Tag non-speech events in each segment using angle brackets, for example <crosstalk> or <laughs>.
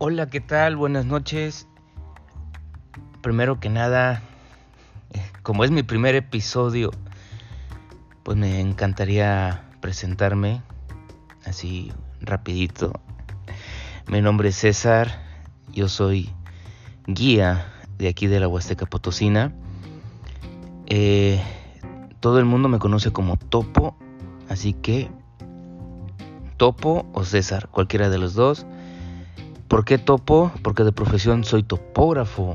Hola, ¿qué tal? Buenas noches. Primero que nada, <laughs> como es mi primer episodio, pues me encantaría presentarme así rapidito. Mi nombre es César, yo soy guía de aquí de la Huasteca Potosina. Eh, todo el mundo me conoce como Topo, así que Topo o César, cualquiera de los dos. ¿Por qué Topo? Porque de profesión soy topógrafo.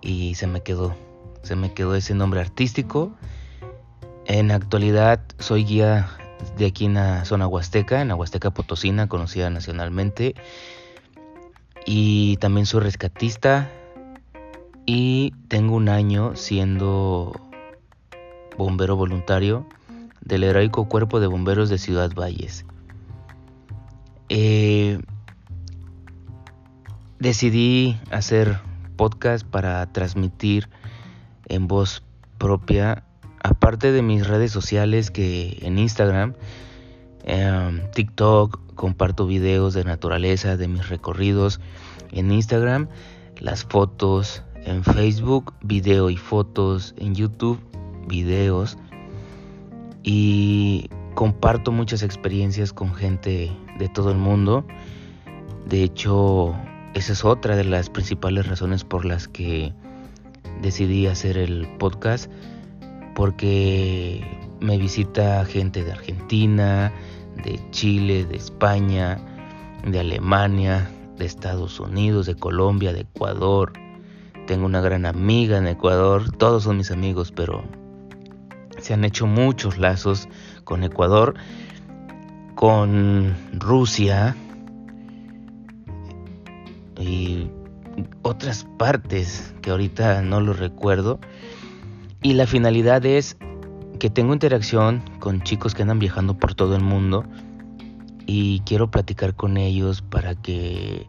Y se me quedó, se me quedó ese nombre artístico. En actualidad soy guía de aquí en la zona huasteca, en la Huasteca Potosina, conocida nacionalmente. Y también soy rescatista. Y tengo un año siendo bombero voluntario del heroico cuerpo de bomberos de Ciudad Valles. Eh, decidí hacer podcast para transmitir en voz propia, aparte de mis redes sociales que en Instagram, em, TikTok, comparto videos de naturaleza, de mis recorridos en Instagram, las fotos en Facebook, video y fotos en YouTube, videos y comparto muchas experiencias con gente de todo el mundo. De hecho, esa es otra de las principales razones por las que decidí hacer el podcast, porque me visita gente de Argentina, de Chile, de España, de Alemania, de Estados Unidos, de Colombia, de Ecuador. Tengo una gran amiga en Ecuador, todos son mis amigos, pero se han hecho muchos lazos con Ecuador, con Rusia otras partes que ahorita no lo recuerdo. Y la finalidad es que tengo interacción con chicos que andan viajando por todo el mundo y quiero platicar con ellos para que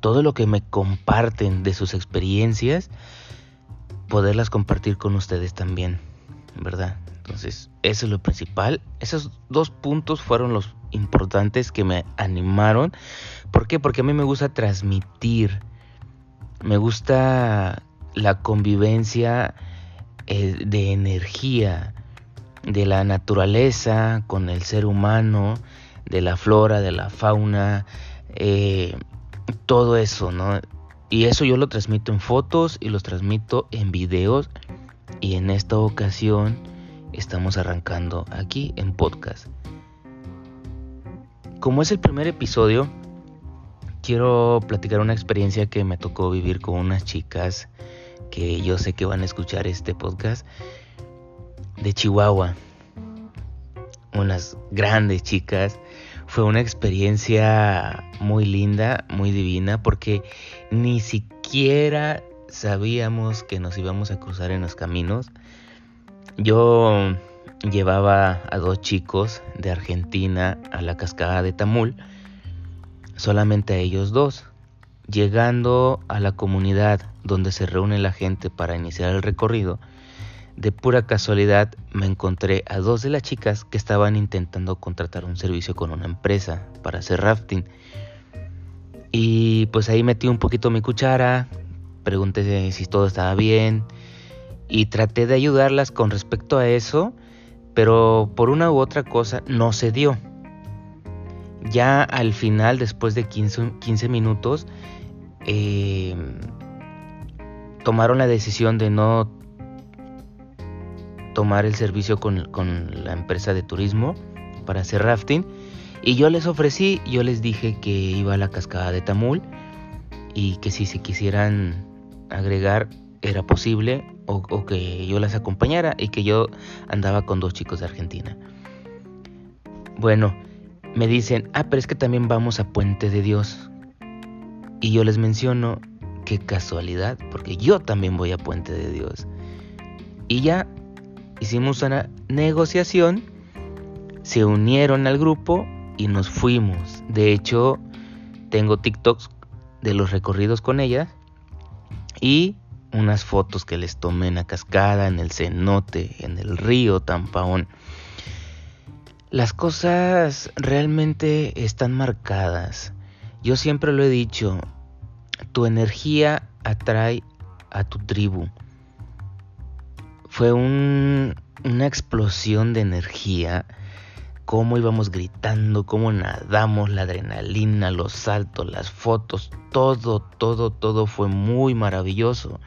todo lo que me comparten de sus experiencias, poderlas compartir con ustedes también. ¿verdad? Entonces, eso es lo principal. Esos dos puntos fueron los importantes que me animaron. ¿Por qué? Porque a mí me gusta transmitir. Me gusta la convivencia eh, de energía, de la naturaleza con el ser humano, de la flora, de la fauna, eh, todo eso, ¿no? Y eso yo lo transmito en fotos y los transmito en videos y en esta ocasión estamos arrancando aquí en podcast. Como es el primer episodio, quiero platicar una experiencia que me tocó vivir con unas chicas que yo sé que van a escuchar este podcast de Chihuahua. Unas grandes chicas. Fue una experiencia muy linda, muy divina, porque ni siquiera sabíamos que nos íbamos a cruzar en los caminos. Yo llevaba a dos chicos de Argentina a la cascada de Tamul, solamente a ellos dos. Llegando a la comunidad donde se reúne la gente para iniciar el recorrido, de pura casualidad me encontré a dos de las chicas que estaban intentando contratar un servicio con una empresa para hacer rafting. Y pues ahí metí un poquito mi cuchara, pregunté si todo estaba bien y traté de ayudarlas con respecto a eso, pero por una u otra cosa no se dio. Ya al final, después de 15, minutos, em, tomaron la decisión de no tomar el servicio con, con, la empresa de turismo para hacer rafting. Y yo les ofrecí, yo les dije que iba a la cascada de Tamul y que si se quisieran agregar era posible o, que yo las acompañara y que yo andaba con dos chicos de Argentina. Bueno, me dicen, ah, pero es que también vamos a Puente de Dios. Y yo les menciono, qué casualidad, porque yo también voy a Puente de Dios. Y ya hicimos una negociación, se unieron al grupo y nos fuimos. De hecho, tengo TikToks de los recorridos con ellas y unas fotos que les tomé en la cascada, en el cenote, en el río Tampaón. Las cosas realmente están marcadas. Yo siempre lo he dicho, tu energía atrae a tu tribu. Fue una explosión de energía, cómo íbamos gritando, cómo nadamos, la adrenalina, los saltos, las fotos, todo, todo, todo fue muy maravilloso.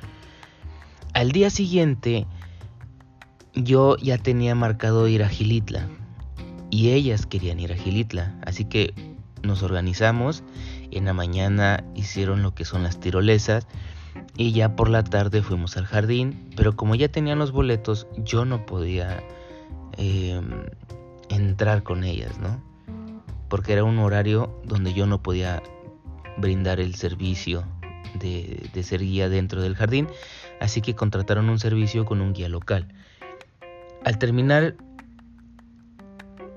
Al día siguiente, yo ya tenía marcado ir a Gilitla y ellas querían ir a Gilitla, así que nos organizamos. En la mañana hicieron lo que son las tirolesas y ya por la tarde fuimos al jardín, pero como ya tenían los boletos, yo no podía em, entrar con ellas, ¿no? Porque era un horario donde yo no podía brindar el servicio de, de ser guía dentro del jardín, así que contrataron un servicio con un guía local. Al terminar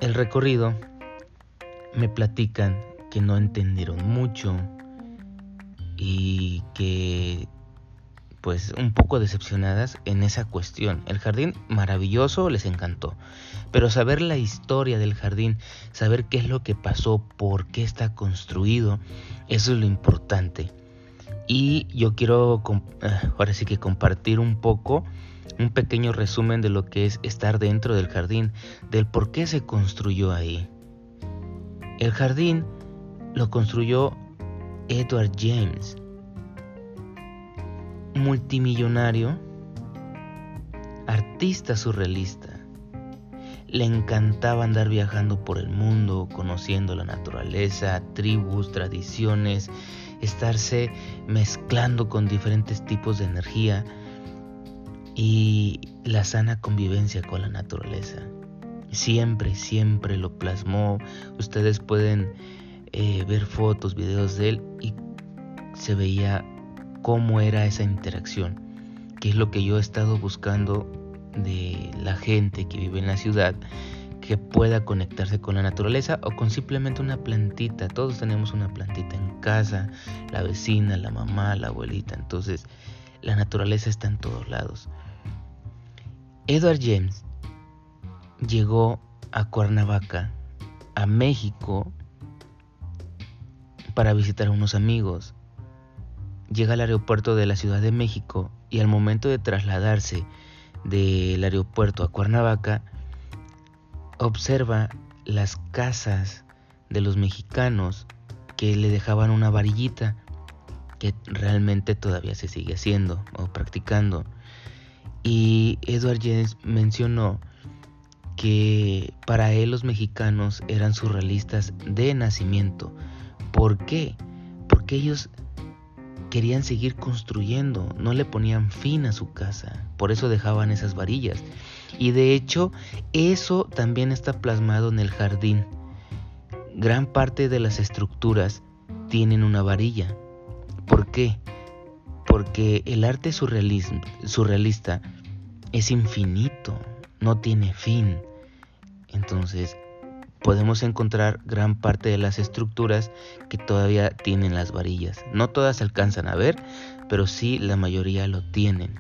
el recorrido, me platican que no entendieron mucho y que pues un poco decepcionadas en esa cuestión. El jardín maravilloso les encantó, pero saber la historia del jardín, saber qué es lo que pasó, por qué está construido, eso es lo importante. Y yo quiero eh, ahora sí que compartir un poco un pequeño resumen de lo que es estar dentro del jardín, del por qué se construyó ahí. El jardín lo construyó Edward James, multimillonario, artista surrealista. Le encantaba andar viajando por el mundo, conociendo la naturaleza, tribus, tradiciones, estarse mezclando con diferentes tipos de energía y la sana convivencia con la naturaleza. Siempre, siempre lo plasmó. Ustedes pueden eh, ver fotos, videos de él y se veía cómo era esa interacción, que es lo que yo he estado buscando de la gente que vive en la ciudad, que pueda conectarse con la naturaleza o con simplemente una plantita. Todos tenemos una plantita en casa, la vecina, la mamá, la abuelita. Entonces, la naturaleza está en todos lados. Edward James llegó a Cuernavaca, a México, para visitar a unos amigos. Llega al aeropuerto de la Ciudad de México y al momento de trasladarse del aeropuerto a Cuernavaca, observa las casas de los mexicanos que le dejaban una varillita que realmente todavía se sigue haciendo o practicando. Y Edward James mencionó que para él los mexicanos eran surrealistas de nacimiento. ¿Por qué? Porque ellos querían seguir construyendo, no le ponían fin a su casa, por eso dejaban esas varillas. Y de hecho, eso también está plasmado en el jardín. Gran parte de las estructuras tienen una varilla. ¿Por qué? Porque el arte surrealista es infinito, no tiene fin. Entonces, podemos encontrar gran parte de las estructuras que todavía tienen las varillas. No todas alcanzan a ver, pero sí la mayoría lo tienen.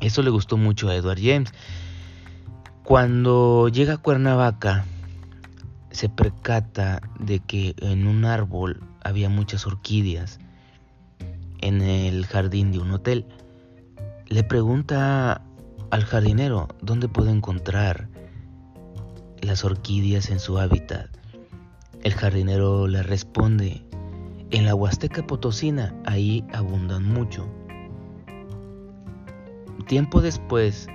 Eso le gustó mucho a Edward James. Cuando llega a Cuernavaca, se percata de que en un árbol había muchas orquídeas en el jardín de un hotel. Le pregunta al jardinero dónde puede encontrar las orquídeas en su hábitat. El jardinero le responde, en la Huasteca Potosina ahí abundan mucho. Tiempo después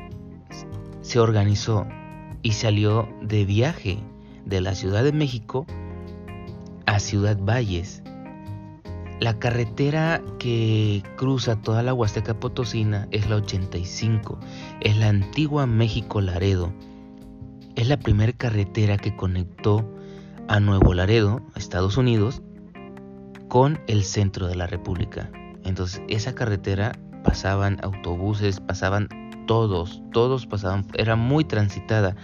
se organizó y salió de viaje de la Ciudad de México a Ciudad Valles la carretera que cruza toda la Huasteca Potosina es la 85, es la antigua México Laredo. Es la primera carretera que conectó a Nuevo Laredo, Estados Unidos, con el centro de la República. Entonces, esa carretera pasaban autobuses, pasaban todos, todos pasaban, era muy transitada.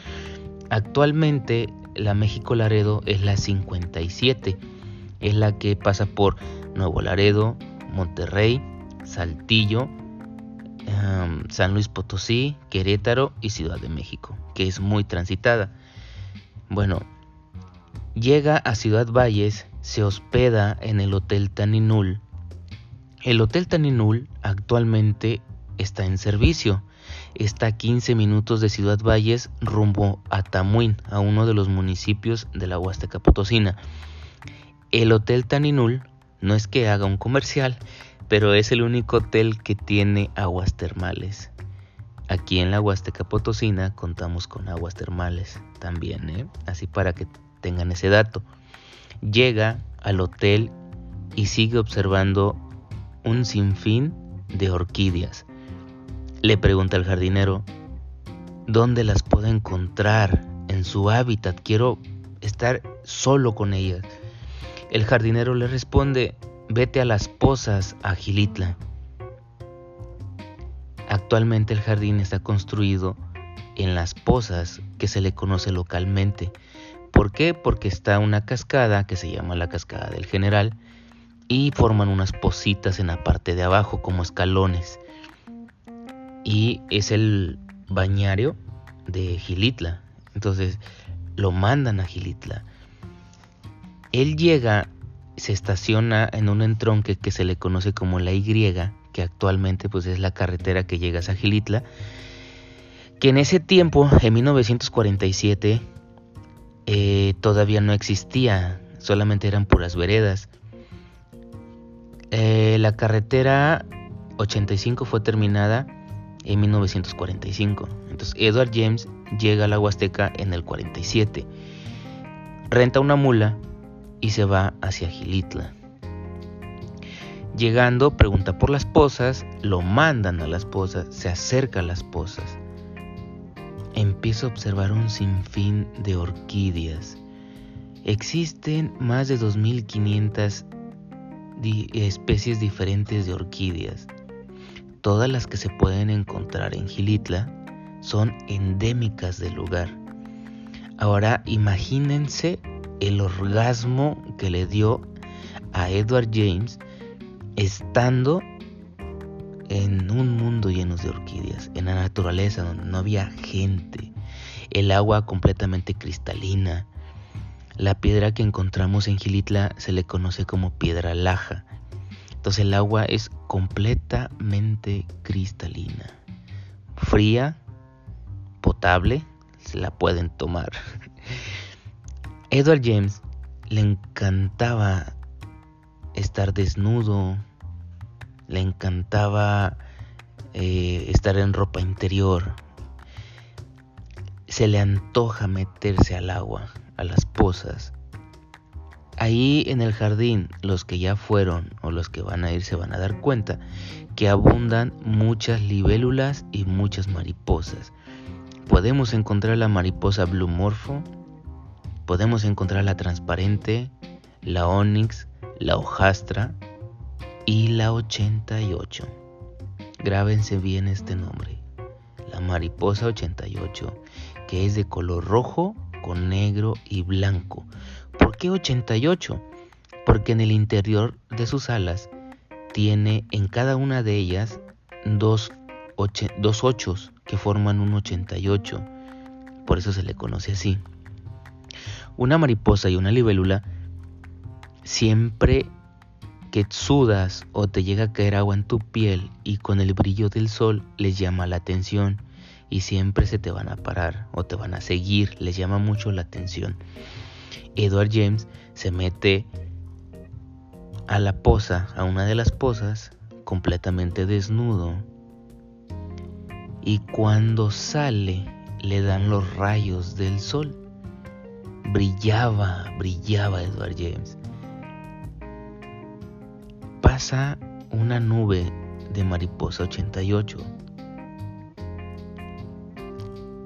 Actualmente la México Laredo es la 57, es la que pasa por Nuevo Laredo, Monterrey, Saltillo, em, San Luis Potosí, Querétaro y Ciudad de México, que es muy transitada. Bueno, Llega a Ciudad Valles, se hospeda en el Hotel Taninul. El Hotel Taninul actualmente está en servicio. Está a 15 minutos de Ciudad Valles rumbo a Tamuín, a uno de los municipios de la Huasteca Potosina. El Hotel Taninul no es que haga un comercial, pero es el único hotel que tiene aguas termales. Aquí en la Huasteca Potosina contamos con aguas termales también, ¿eh? así para que tengan ese dato. Llega al hotel y sigue observando un sinfín de orquídeas. Le pregunta al jardinero, ¿dónde las puedo encontrar en su hábitat? Quiero estar solo con ellas. El jardinero le responde, vete a las pozas a Gilitla. Actualmente el jardín está construido en las pozas que se le conoce localmente. ¿Por qué? Porque está una cascada que se llama la cascada del general y forman unas positas en la parte de abajo como escalones. Y es el bañario de Gilitla. Entonces lo mandan a Gilitla. Él llega, se estaciona en un entronque que se le conoce como la Y, que actualmente pues es la carretera que llega a Gilitla, que en ese tiempo, en 1947, eh, todavía no existía, solamente eran puras veredas. Eh, la carretera 85 fue terminada en 1945. Entonces Edward James llega a la Huasteca en el 47. Renta una mula y se va hacia Gilitla. Llegando, pregunta por las pozas, lo mandan a las pozas, se acerca a las pozas. Empieza a observar un sinfín de orquídeas. Existen más de 2500 especies diferentes de orquídeas. Todas las que se pueden encontrar en Gilitla son endémicas del lugar. Ahora imagínense el orgasmo que le dio a Edward James estando en un mundo lleno de orquídeas, en la naturaleza donde no había gente, el agua completamente cristalina. La piedra que encontramos en Gilitla se le conoce como piedra laja. Entonces el agua es completamente cristalina, fría, potable, se la pueden tomar. Edward James le encantaba estar desnudo, le encantaba eh, estar en ropa interior, se le antoja meterse al agua, a las pozas. Ahí en el jardín, los que ya fueron o los que van a ir se van a dar cuenta que abundan muchas libélulas y muchas mariposas. Podemos encontrar la mariposa blue morpho, podemos encontrar la transparente, la onyx, la hojastra y la 88. Grábense bien este nombre. La mariposa 88, que es de color rojo con negro y blanco. ¿Por qué 88? Porque en el interior de sus alas tiene en cada una de ellas dos, dos ochos que forman un 88. Por eso se le conoce así. Una mariposa y una libélula Siempre que sudas o te llega a caer agua en tu piel y con el brillo del sol les llama la atención y siempre se te van a parar o te van a seguir, les llama mucho la atención. Edward James se mete a la poza, a una de las pozas, completamente desnudo. Y cuando sale le dan los rayos del sol. Brillaba, brillaba Edward James pasa una nube de mariposa 88.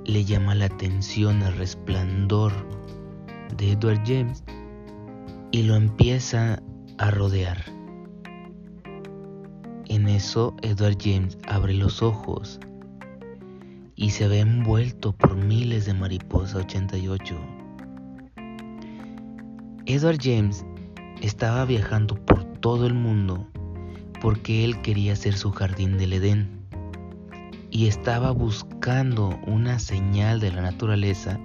Le llama la atención el resplandor de Edward James y lo empieza a rodear. En eso Edward James abre los ojos y se ve envuelto por miles de mariposa 88. Edward James estaba viajando por todo el mundo porque él quería ser su jardín del Edén y estaba buscando una señal de la naturaleza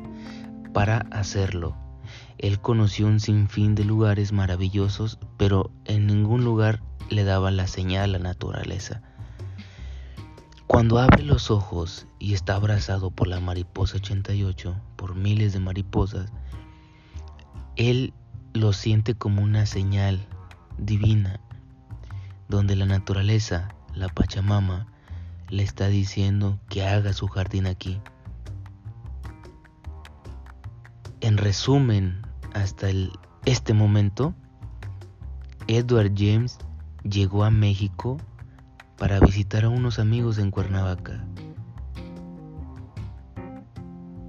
para hacerlo. Él conoció un sinfín de lugares maravillosos, pero en ningún lugar le daba la señal a la naturaleza. Cuando abre los ojos y está abrazado por la mariposa 88, por miles de mariposas, él lo siente como una señal divina, donde la naturaleza, la Pachamama, le está diciendo que haga su jardín aquí. En resumen, hasta este momento, Edward James llegó a México para visitar a unos amigos en Cuernavaca.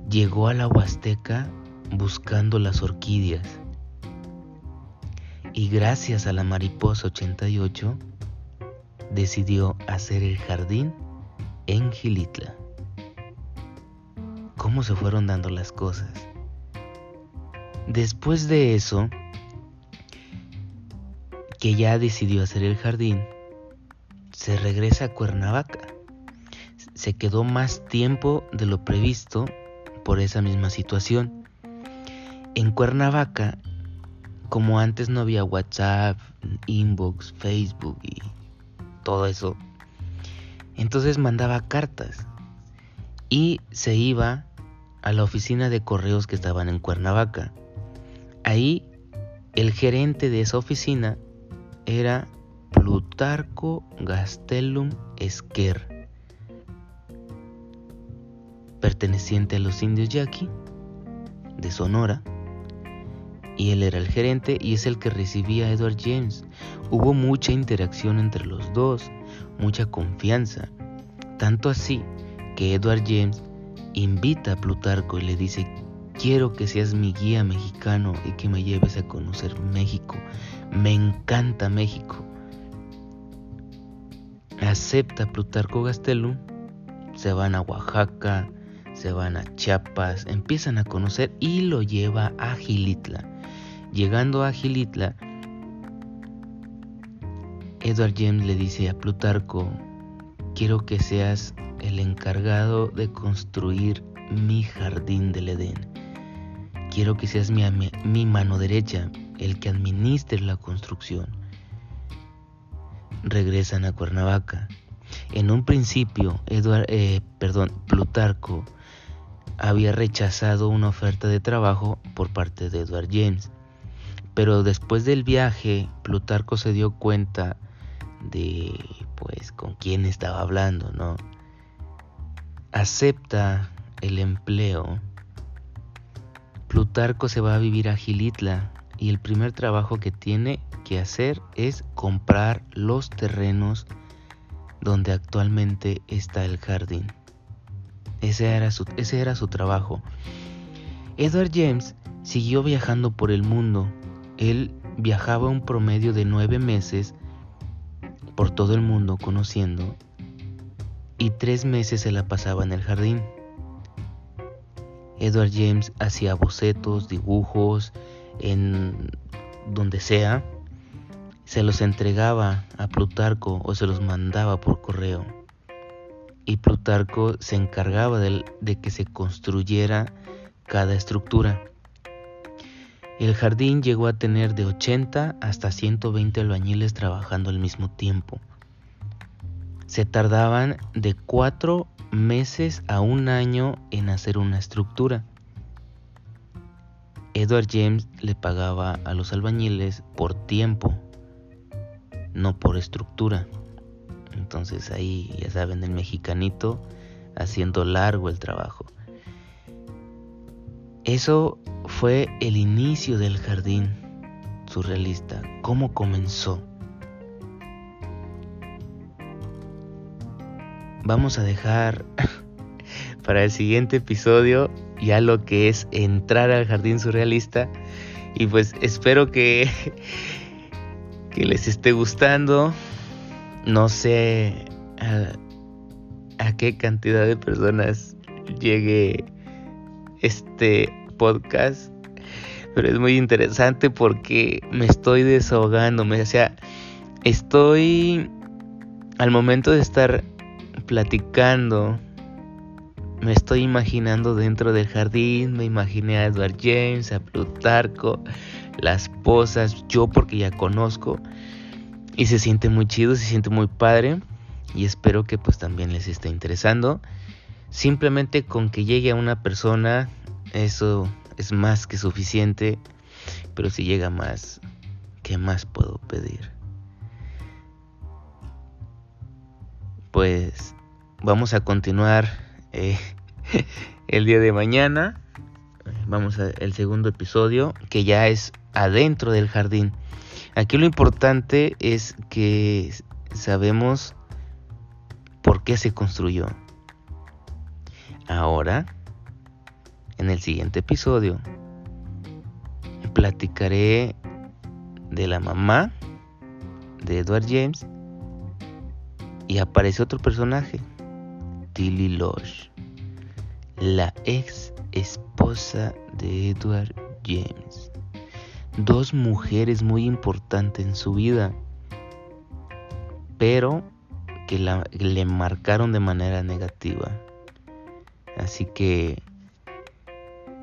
Llegó a la Huasteca buscando las orquídeas. Y gracias a la mariposa 88, decidió hacer el jardín en Gilitla. ¿Cómo se fueron dando las cosas? Después de eso, que ya decidió hacer el jardín, se regresa a Cuernavaca. Se quedó más tiempo de lo previsto por esa misma situación. En Cuernavaca, como antes no había WhatsApp, inbox, Facebook y todo eso, entonces mandaba cartas y se iba a la oficina de correos que estaban en Cuernavaca. Ahí el gerente de esa oficina era Plutarco Gastelum Esquer, perteneciente a los indios yaqui de Sonora, y él era el gerente y es el que recibía a Edward James. Hubo mucha interacción entre los dos, mucha confianza, tanto así que Edward James invita a Plutarco y le dice, quiero que seas mi guía mexicano y que me lleves a conocer México. Me encanta México acepta Plutarco Gastelum, se van a Oaxaca, se van a Chiapas, empiezan a conocer y lo lleva a Gilitla. Llegando a Gilitla, Edward James le dice a Plutarco, quiero que seas el encargado de construir mi jardín del Edén. Quiero que seas mi, mano derecha, el que administre la construcción regresan a Cuernavaca. En un principio, Edward, eh, Plutarco había rechazado una oferta de trabajo por parte de Edward James. Pero después del viaje, Plutarco se dio cuenta de pues con quién estaba hablando, ¿no? Acepta el empleo. Plutarco se va a vivir a Gilitla y el primer trabajo que tiene que hacer es comprar los terrenos donde actualmente está el jardín. Ese era su, ese era su trabajo. Edward James siguió viajando por el mundo. Él viajaba un promedio de nueve meses por todo el mundo conociendo y tres meses se la pasaba en el jardín. Edward James hacía bocetos, dibujos, en donde sea, se los entregaba a Plutarco o se los mandaba por correo. Y Plutarco se encargaba de, de que se construyera cada estructura. El jardín llegó a tener de 80 hasta 120 albañiles trabajando al mismo tiempo. Se tardaban de cuatro meses a un año en hacer una estructura. Edward James le pagaba a los albañiles por tiempo, no por estructura. Entonces ahí ya saben el mexicanito haciendo largo el trabajo. Eso fue el inicio del jardín surrealista, cómo comenzó. Vamos a dejar <laughs> para el siguiente episodio ya lo que es entrar al jardín surrealista. Y pues espero que <laughs> que les esté gustando. No sé a, a qué cantidad de personas llegue este podcast pero es muy interesante porque me estoy desahogándome o sea estoy al momento de estar platicando me estoy imaginando dentro del jardín, me imaginé a Edward James, a Plutarco, las posas, yo porque ya conozco y se siente muy chido, se siente muy padre y espero que pues también les esté interesando. Simplemente con que llegue a una persona, eso es más que suficiente, pero si llega más, ¿qué más puedo pedir? Pues vamos a continuar eh, <laughs> el día de mañana. Vamos al segundo episodio que ya es adentro del jardín. Aquí lo importante es que sabemos por qué se construyó. Ahora, en el siguiente episodio, platicaré de la mamá de Edward James y aparece otro personaje Tilly Lodge, la ex esposa de Edward James. Dos mujeres muy importantes en su vida, pero que le marcaron de manera negativa. Así que,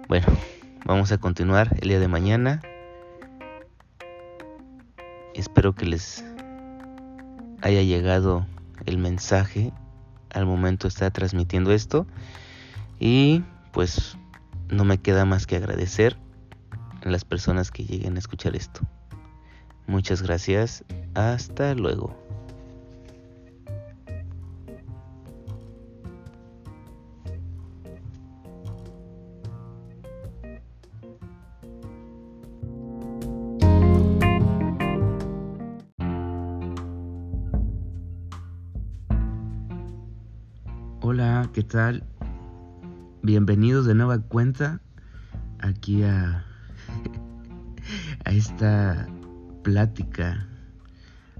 bueno, vamos a continuar el día de mañana. Espero que les haya llegado el mensaje al momento está transmitiendo esto. Y pues no me queda más que agradecer a las personas que lleguen a escuchar esto. Muchas gracias. Hasta luego. Tal? Bienvenidos de nueva cuenta aquí a, a esta plática,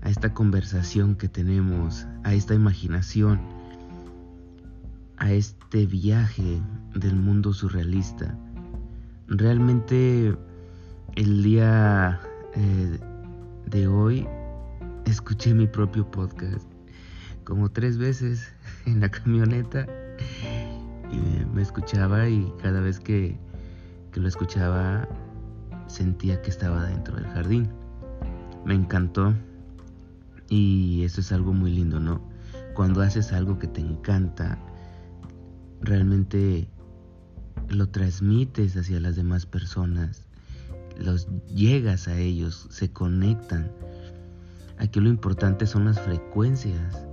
a esta conversación que tenemos, a esta imaginación, a este viaje del mundo surrealista. Realmente el día eh, de hoy escuché mi propio podcast como tres veces en la camioneta y me escuchaba y cada vez que, que lo escuchaba sentía que estaba dentro del jardín. Me encantó y eso es algo muy lindo, ¿no? Cuando haces algo que te encanta, realmente lo transmites hacia las demás personas, los llegas a ellos, se conectan. Aquí lo importante son las frecuencias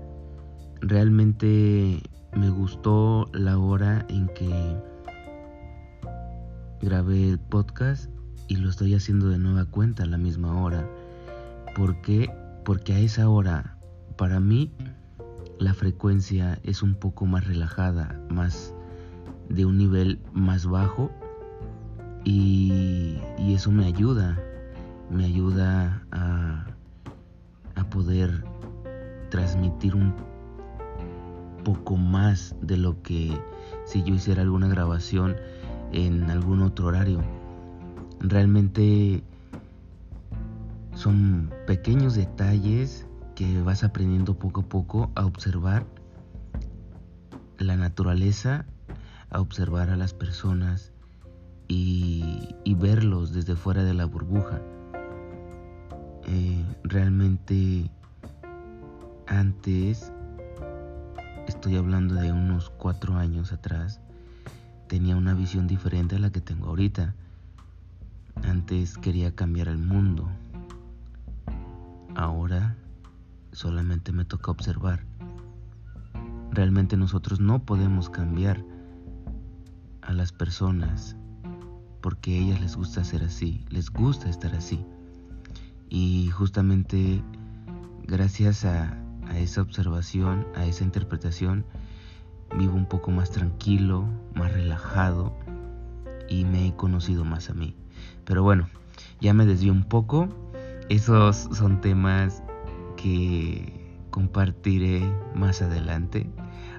realmente me gustó la hora en que grabé el podcast y lo estoy haciendo de nueva cuenta a la misma hora. ¿Por qué? Porque a esa hora, para mí, la frecuencia es un poco más relajada, más de un nivel más bajo y, y eso me ayuda, me ayuda a, a poder transmitir un poco más de lo que si yo hiciera alguna grabación en algún otro horario. Realmente son pequeños detalles que vas aprendiendo poco a poco a observar la naturaleza, a observar a las personas y, verlos desde fuera de la burbuja. Eh, realmente antes estoy hablando de unos cuatro años atrás, tenía una visión diferente a la que tengo ahorita. Antes quería cambiar el mundo. Ahora solamente me toca observar. Realmente nosotros no podemos cambiar a las personas porque a ellas les gusta ser así, les gusta estar así. Y justamente gracias a a esa observación, a esa interpretación, vivo un poco más tranquilo, más relajado y me he conocido más a mí. Pero bueno, ya me desvío un poco. Esos son temas que compartiré más adelante.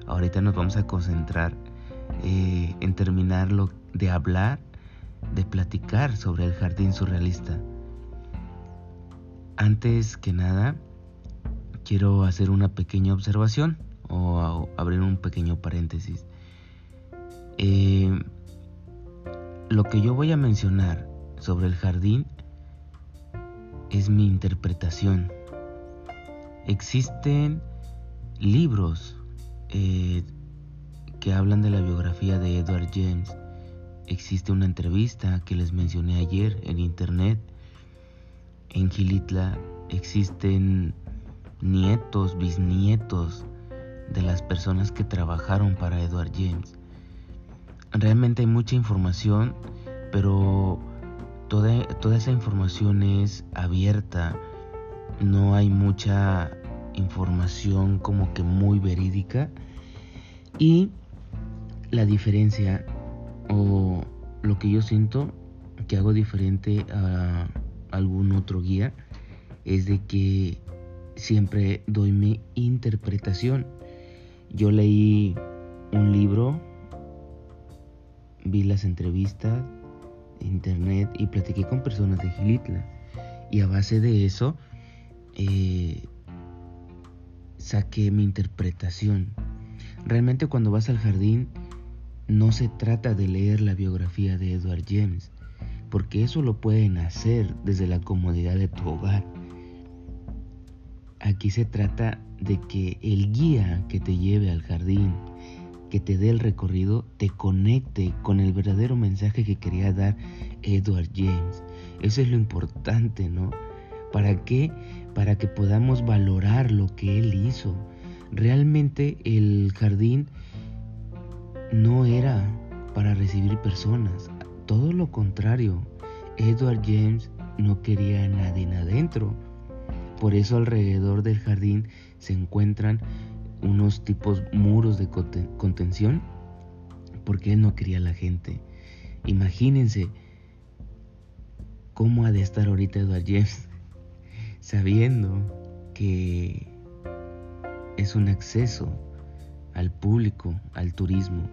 Ahorita nos vamos a concentrar eh, en terminarlo de hablar, de platicar sobre el jardín surrealista. Antes que nada, quiero hacer una pequeña observación o abrir un pequeño paréntesis. Eh, lo que yo voy a mencionar sobre el jardín es mi interpretación. Existen libros eh, que hablan de la biografía de Edward James. Existe una entrevista que les mencioné ayer en internet. En Gilitla existen nietos, bisnietos de las personas que trabajaron para Edward James. Realmente hay mucha información, pero toda, toda esa información es abierta. No hay mucha información como que muy verídica. Y la diferencia o lo que yo siento que hago diferente a algún otro guía es de que siempre doy mi interpretación. Yo leí un libro, vi las entrevistas, internet y platiqué con personas de Gilitla. Y a base de eso eh, saqué mi interpretación. Realmente cuando vas al jardín no se trata de leer la biografía de Edward James, porque eso lo pueden hacer desde la comodidad de tu hogar. Aquí se trata de que el guía que te lleve al jardín, que te dé el recorrido, te conecte con el verdadero mensaje que quería dar Edward James. Eso es lo importante, ¿no? ¿Para qué? Para que podamos valorar lo que él hizo. Realmente el jardín no era para recibir personas, todo lo contrario. Edward James no quería a nadie adentro. Por eso alrededor del jardín se encuentran unos tipos muros de contención, porque él no quería a la gente. Imagínense cómo ha de estar ahorita Edward James <laughs> sabiendo que es un acceso al público, al turismo.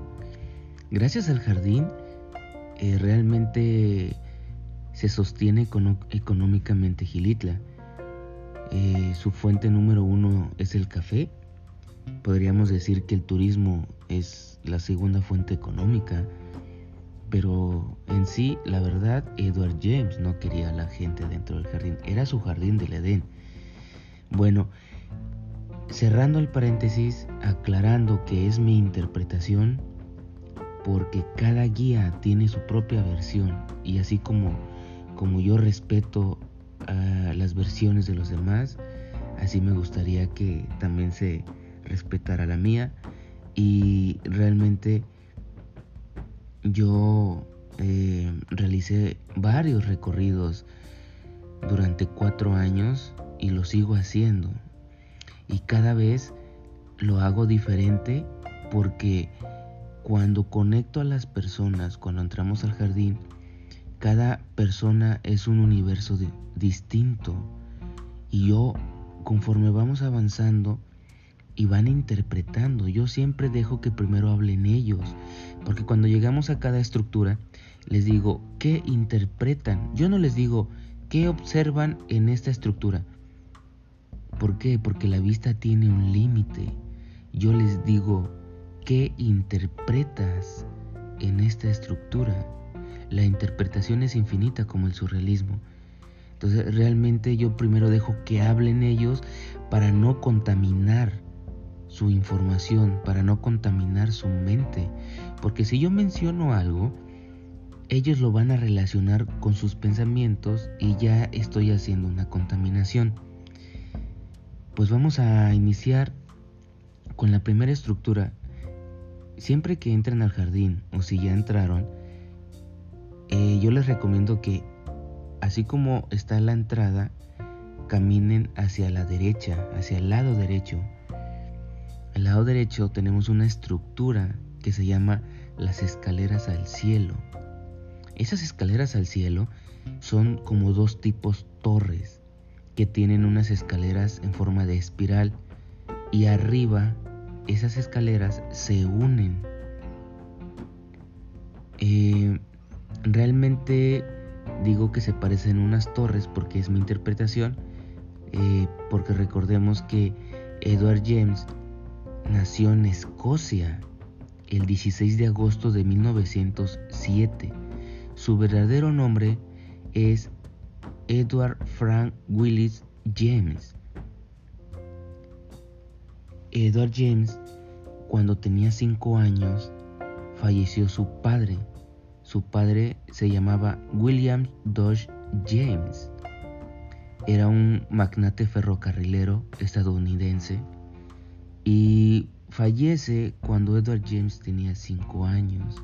Gracias al jardín, eh, realmente se sostiene económicamente Gilitla. Eh, su fuente número uno es el café. Podríamos decir que el turismo es la segunda fuente económica. Pero en sí, la verdad, Edward James no quería a la gente dentro del jardín. Era su jardín del Edén. Bueno, cerrando el paréntesis, aclarando que es mi interpretación, porque cada guía tiene su propia versión y así como, como yo respeto las versiones de los demás, así me gustaría que también se respetara la mía. Y realmente yo eh, realicé varios recorridos durante cuatro años y lo sigo haciendo. Y cada vez lo hago diferente porque cuando conecto a las personas, cuando entramos al jardín, cada persona es un universo distinto. Y yo, conforme vamos avanzando y van interpretando, yo siempre dejo que primero hablen ellos. Porque cuando llegamos a cada estructura, les digo, ¿qué interpretan? Yo no les digo, ¿qué observan en esta estructura? ¿Por qué? Porque la vista tiene un límite. Yo les digo, ¿Qué interpretas en esta estructura? La interpretación es infinita como el surrealismo. Entonces realmente yo primero dejo que hablen ellos para no contaminar su información, para no contaminar su mente. Porque si yo menciono algo, ellos lo van a relacionar con sus pensamientos y ya estoy haciendo una contaminación. Pues vamos a iniciar con la primera estructura siempre que entren al jardín o si ya entraron, eh, yo les recomiendo que, así como está la entrada, caminen hacia la derecha, hacia el lado derecho. Al lado derecho tenemos una estructura que se llama las escaleras al cielo. Esas escaleras al cielo son como dos tipos torres que tienen unas escaleras en forma de espiral y arriba esas escaleras se unen. Eh, realmente digo que se parecen unas torres porque es mi interpretación, eh, porque recordemos que Edward James nació en Escocia el 16 de agosto de 1907. Su verdadero nombre es Edward Frank Willis James. Edward James, cuando tenía 5 años, falleció su padre. Su padre se llamaba William Dodge James. Era un magnate ferrocarrilero estadounidense y fallece cuando Edward James tenía 5 años.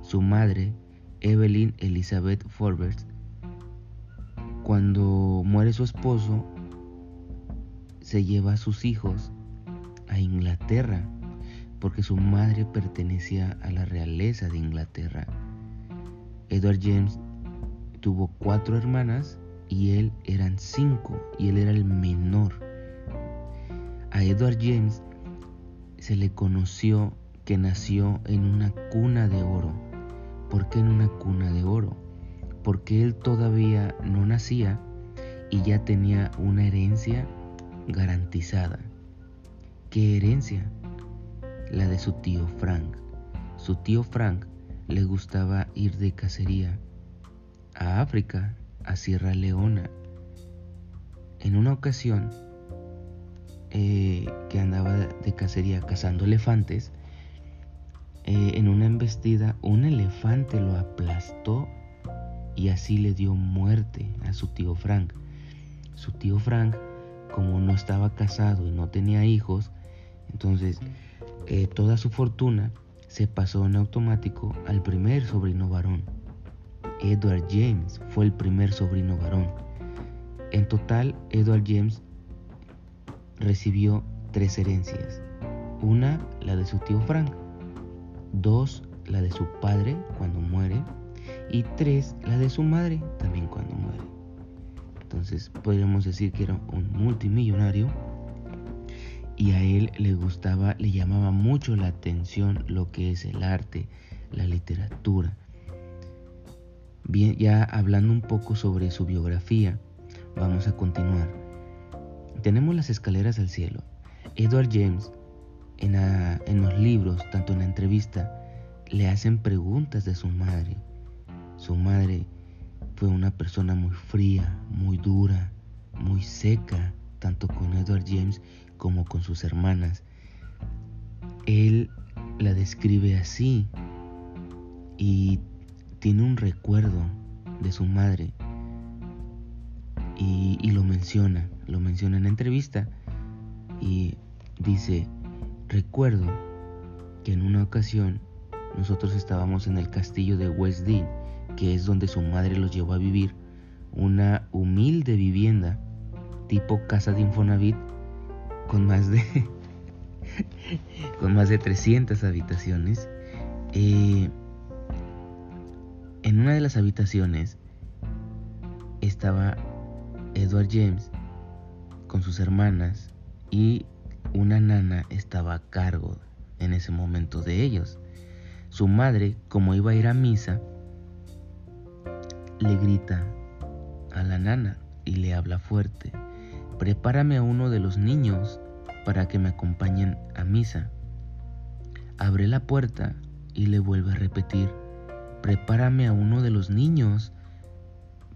Su madre, Evelyn Elizabeth Forbes, cuando muere su esposo, se lleva a sus hijos a Inglaterra, porque su madre pertenecía a la realeza de Inglaterra. Edward James tuvo cuatro hermanas y él eran cinco y él era el menor. A Edward James se le conoció que nació en una cuna de oro. ¿Por qué en una cuna de oro? Porque él todavía no nacía y ya tenía una herencia garantizada. ¿Qué herencia? La de su tío Frank. Su tío Frank le gustaba ir de cacería a África, a Sierra Leona. En una ocasión eh, que andaba de cacería cazando elefantes, eh, en una embestida un elefante lo aplastó y así le dio muerte a su tío Frank. Su tío Frank, como no estaba casado y no tenía hijos, entonces, eh, toda su fortuna se pasó en automático al primer sobrino varón. Edward James fue el primer sobrino varón. En total, Edward James recibió tres herencias. Una, la de su tío Frank. Dos, la de su padre cuando muere. Y tres, la de su madre también cuando muere. Entonces podríamos decir que era un multimillonario y a él le gustaba, le llamaba mucho la atención lo que es el arte, la literatura. Bien, ya hablando un poco sobre su biografía, vamos a continuar. Tenemos las escaleras al cielo. Edward James, en, en los libros, tanto en la entrevista, le hacen preguntas de su madre. Su madre fue una persona muy fría, muy dura, muy seca, tanto con Edward James como con sus hermanas. Él la describe así y tiene un recuerdo de su madre y, lo menciona, lo menciona en la entrevista y dice, recuerdo que en una ocasión nosotros estábamos en el castillo de West Dean, que es donde su madre los llevó a vivir, una humilde vivienda tipo casa de Infonavit con más de <laughs> con más de 300 habitaciones. Eh, en una de las habitaciones estaba Edward James con sus hermanas y una nana estaba a cargo en ese momento de ellos. Su madre, como iba a ir a misa, le grita a la nana y le habla fuerte prepárame a uno de los niños para que me acompañen a misa. Abre la puerta y le vuelve a repetir, prepárame a uno de los niños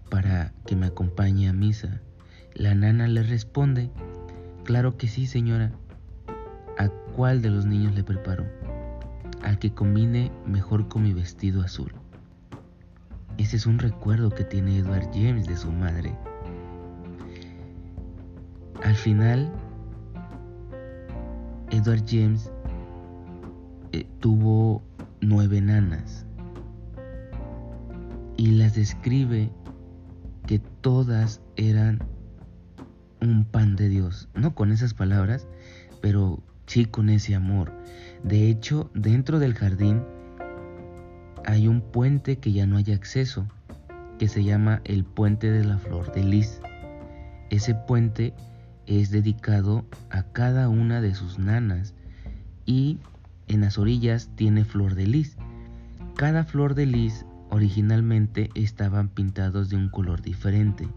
para que me acompañe a misa. La nana le responde, claro que sí, señora. ¿A cuál de los niños le preparo? Al que combine mejor con mi vestido azul. Ese es un recuerdo que tiene Edward James de su madre. Al final, Edward James eh, tuvo nueve nanas y las describe que todas eran un pan de Dios, no con esas palabras, pero sí con ese amor. De hecho, dentro del jardín hay un puente que ya no hay acceso, que se llama el puente de la flor de lis. Ese puente es dedicado a cada una de sus nanas y en las orillas tiene flor de lis. Cada flor de lis originalmente estaban pintados de un color diferente.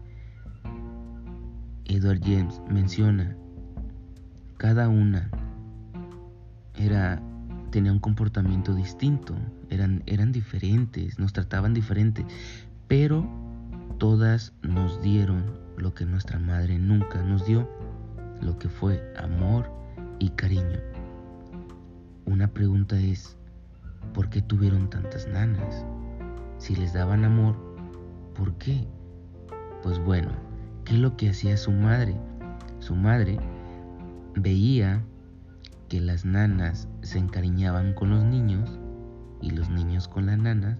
Edward James menciona, cada una era tenía un comportamiento distinto, eran, eran diferentes, nos trataban diferente, pero todas nos dieron lo que nuestra madre nunca nos dio, lo que fue amor y cariño. Una pregunta es, ¿por qué tuvieron tantas nanas? Si les daban amor, ¿por qué? Pues bueno, ¿qué es lo que hacía su madre? Su madre veía que las nanas se encariñaban con los niños y los niños con las nanas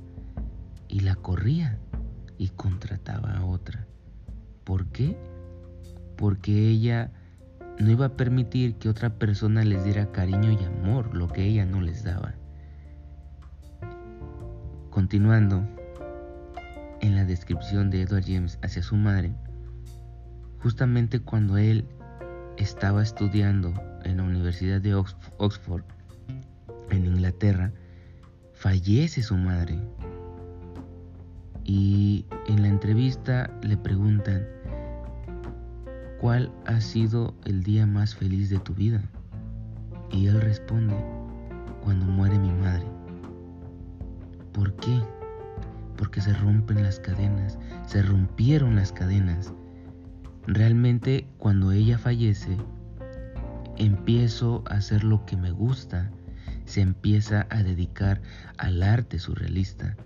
y la corría y contrataba a otra. ¿Por qué? Porque ella no iba a permitir que otra persona les diera cariño y amor, lo que ella no les daba. Continuando, en la descripción de Edward James hacia su madre, justamente cuando él estaba estudiando en la Universidad de Oxford, en Inglaterra, fallece su madre. Y en la entrevista le preguntan, ¿cuál ha sido el día más feliz de tu vida? Y él responde, cuando muere mi madre. ¿Por qué? Porque se rompen las cadenas, se rompieron las cadenas. Realmente cuando ella fallece, empiezo a hacer lo que me gusta, se empieza a dedicar al arte surrealista.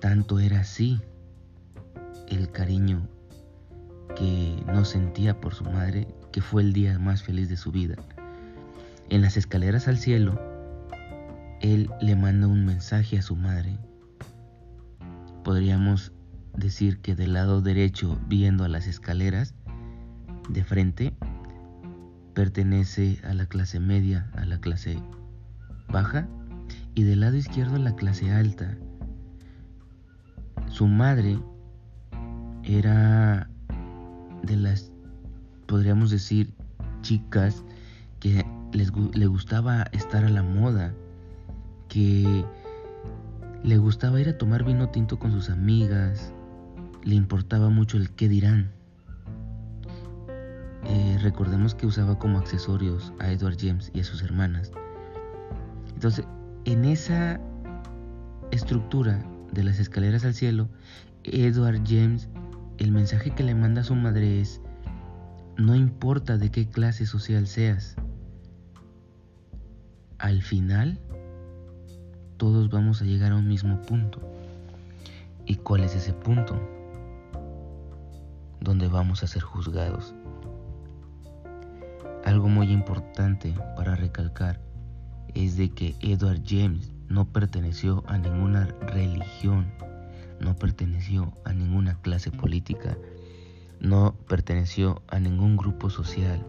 Tanto era así el cariño que no sentía por su madre, que fue el día más feliz de su vida. En las escaleras al cielo, él le manda un mensaje a su madre. Podríamos decir que del lado derecho, viendo a las escaleras, de frente, pertenece a la clase media, a la clase baja, y del lado izquierdo a la clase alta. Su madre era de las, podríamos decir, chicas que les, le gustaba estar a la moda, que le gustaba ir a tomar vino tinto con sus amigas, le importaba mucho el qué dirán. Eh, recordemos que usaba como accesorios a Edward James y a sus hermanas. Entonces, en esa estructura de las escaleras al cielo, Edward James el mensaje que le manda a su madre es, no importa de qué clase social seas, al final todos vamos a llegar a un mismo punto. ¿Y cuál es ese punto? Donde vamos a ser juzgados. Algo muy importante para recalcar es de que Edward James no perteneció a ninguna religión no perteneció a ninguna clase política, no perteneció a ningún grupo social.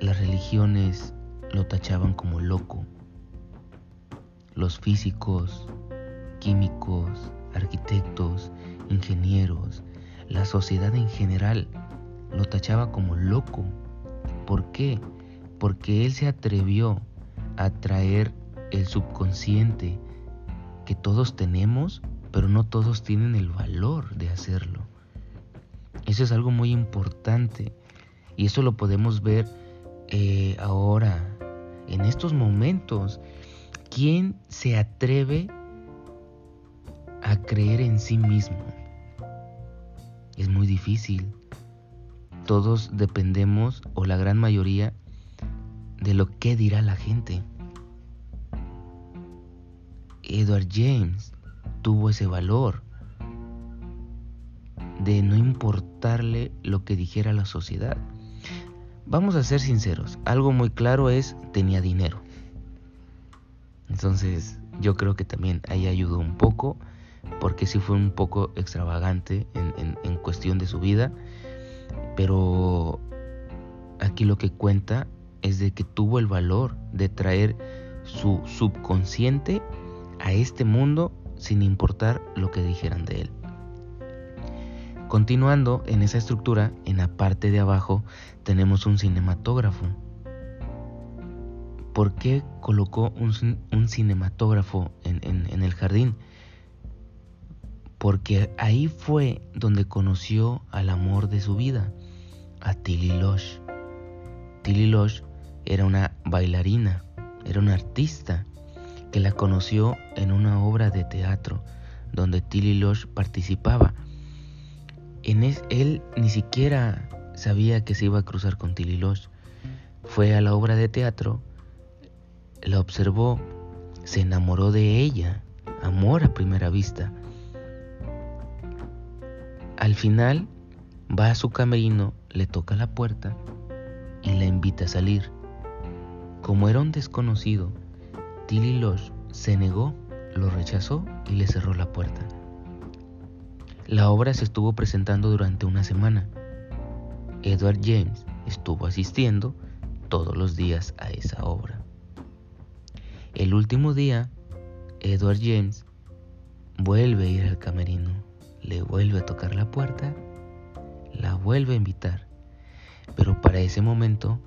Las religiones lo tachaban como loco. Los físicos, químicos, arquitectos, ingenieros, la sociedad en general lo tachaba como loco. ¿Por qué? Porque él se atrevió a traer el subconsciente que todos tenemos, pero no todos tienen el valor de hacerlo. Eso es algo muy importante y eso lo podemos ver eh, ahora, en estos momentos. ¿Quién se atreve a creer en sí mismo? Es muy difícil. Todos dependemos, o la gran mayoría, de lo que dirá la gente. Edward James tuvo ese valor de no importarle lo que dijera la sociedad. Vamos a ser sinceros, algo muy claro es tenía dinero. Entonces yo creo que también ahí ayudó un poco, porque sí fue un poco extravagante en, en cuestión de su vida, pero aquí lo que cuenta es de que tuvo el valor de traer su subconsciente a este mundo sin importar lo que dijeran de él. Continuando en esa estructura, en la parte de abajo tenemos un cinematógrafo. ¿Por qué colocó un, cinematógrafo en, el jardín? Porque ahí fue donde conoció al amor de su vida, a Tilly Losh. Tilly Losh era una bailarina, era una artista que la conoció en una obra de teatro donde Tilly Losh participaba. En él ni siquiera sabía que se iba a cruzar con Tilly Losh. Fue a la obra de teatro, la observó, se enamoró de ella, amor a primera vista. Al final va a su camerino, le toca la puerta y la invita a salir. Como era un desconocido, Tilly Losh se negó, lo rechazó y le cerró la puerta. La obra se estuvo presentando durante una semana. Edward James estuvo asistiendo todos los días a esa obra. El último día, Edward James vuelve a ir al camerino, le vuelve a tocar la puerta, la vuelve a invitar. Pero para ese momento,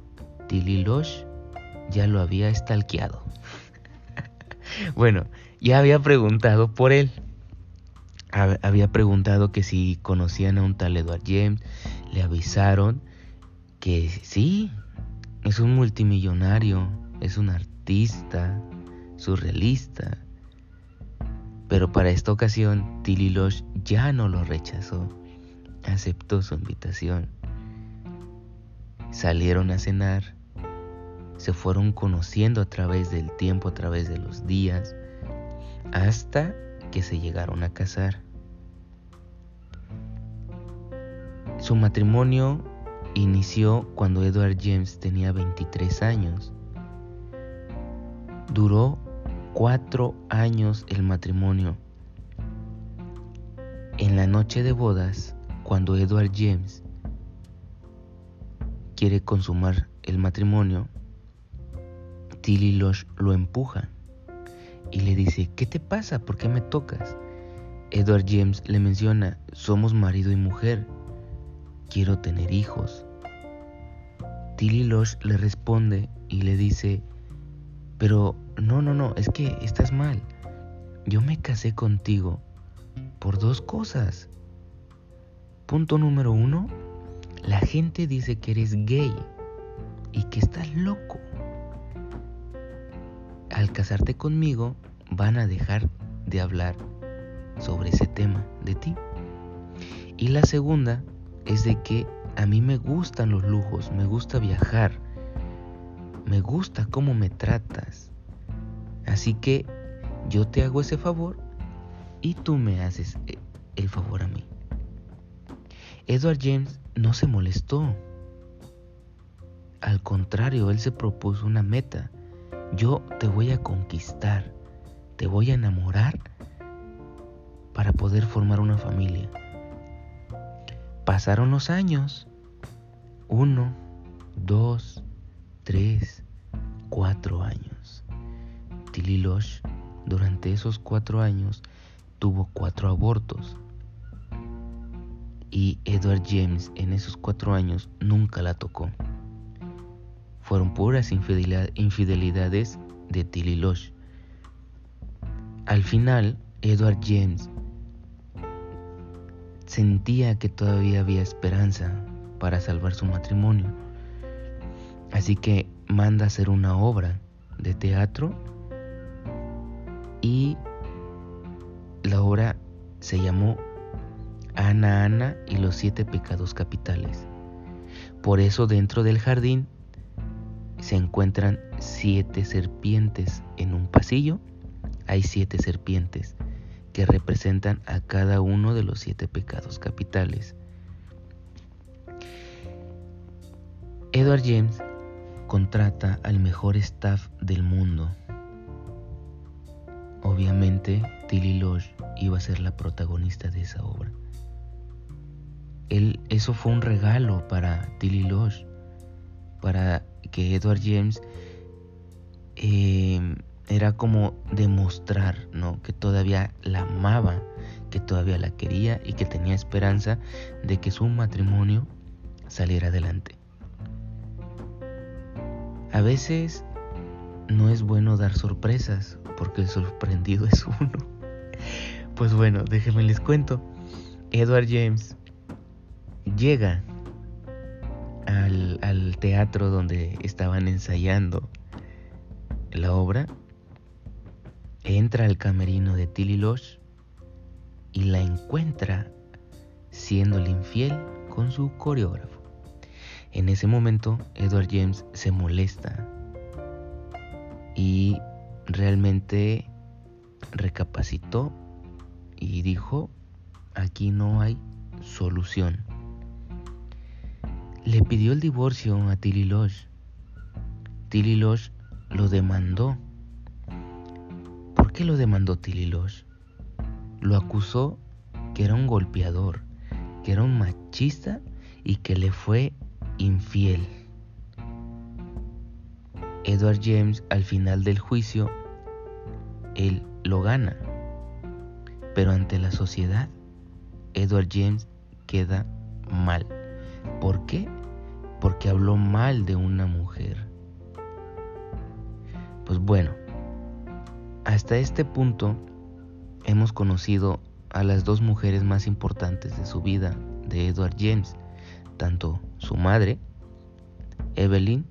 Tilly Losh ya lo había estalqueado. <laughs> bueno, ya había preguntado por él. Había preguntado que si conocían a un tal Edward James. Le avisaron que sí, es un multimillonario, es un artista, surrealista. Pero para esta ocasión, Tilly Losh ya no lo rechazó. Aceptó su invitación. Salieron a cenar se fueron conociendo a través del tiempo, a través de los días, hasta que se llegaron a casar. Su matrimonio inició cuando Edward James tenía 23 años. Duró cuatro años el matrimonio. En la noche de bodas, cuando Edward James quiere consumar el matrimonio, Tilly Losh lo empuja y le dice, ¿qué te pasa? ¿Por qué me tocas? Edward James le menciona, somos marido y mujer, quiero tener hijos. Tilly Losh le responde y le dice, pero no, no, no, es que estás mal. Yo me casé contigo por dos cosas. Punto número uno, la gente dice que eres gay y que estás loco al casarte conmigo van a dejar de hablar sobre ese tema de ti. Y la segunda es de que a mí me gustan los lujos, me gusta viajar, me gusta cómo me tratas. Así que yo te hago ese favor y tú me haces eh, el favor a mí. Edward James no se molestó. Al contrario, él se propuso una meta yo te voy a conquistar, te voy a enamorar para poder formar una familia. Pasaron los años. Uno, dos, tres, cuatro años. Tilly Losh durante esos cuatro años tuvo cuatro abortos. Y Edward James en esos cuatro años nunca la tocó fueron puras infidelidades de Tilly Losh. Al final, Edward James sentía que todavía había esperanza para salvar su matrimonio. Así que manda hacer una obra de teatro y la obra se llamó Ana Ana y los siete pecados capitales. Por eso dentro del jardín se encuentran siete serpientes en un pasillo. Hay siete serpientes que representan a cada uno de los siete pecados capitales. Edward James contrata al mejor staff del mundo. Obviamente, Tilly Losh iba a ser la protagonista de esa obra. Él, eso fue un regalo para Tilly Losh, para que Edward James em, era como demostrar ¿no? que todavía la amaba, que todavía la quería y que tenía esperanza de que su matrimonio saliera adelante. A veces no es bueno dar sorpresas porque el sorprendido es uno. Pues bueno, déjenme les cuento. Edward James llega al, teatro donde estaban ensayando la obra, entra al camerino de Tilly Losh y la encuentra siéndole infiel con su coreógrafo. En ese momento, Edward James se molesta y realmente recapacitó y dijo, aquí no hay solución. Le pidió el divorcio a Tilly Losh. Tilly Losh lo demandó. ¿Por qué lo demandó Tilly Losh? Lo acusó que era un golpeador, que era un machista y que le fue infiel. Edward James al final del juicio, él lo gana. Pero ante la sociedad, Edward James queda mal. ¿Por qué? Porque habló mal de una mujer. Pues bueno, hasta este punto hemos conocido a las dos mujeres más importantes de su vida de Edward James, tanto su madre, Evelyn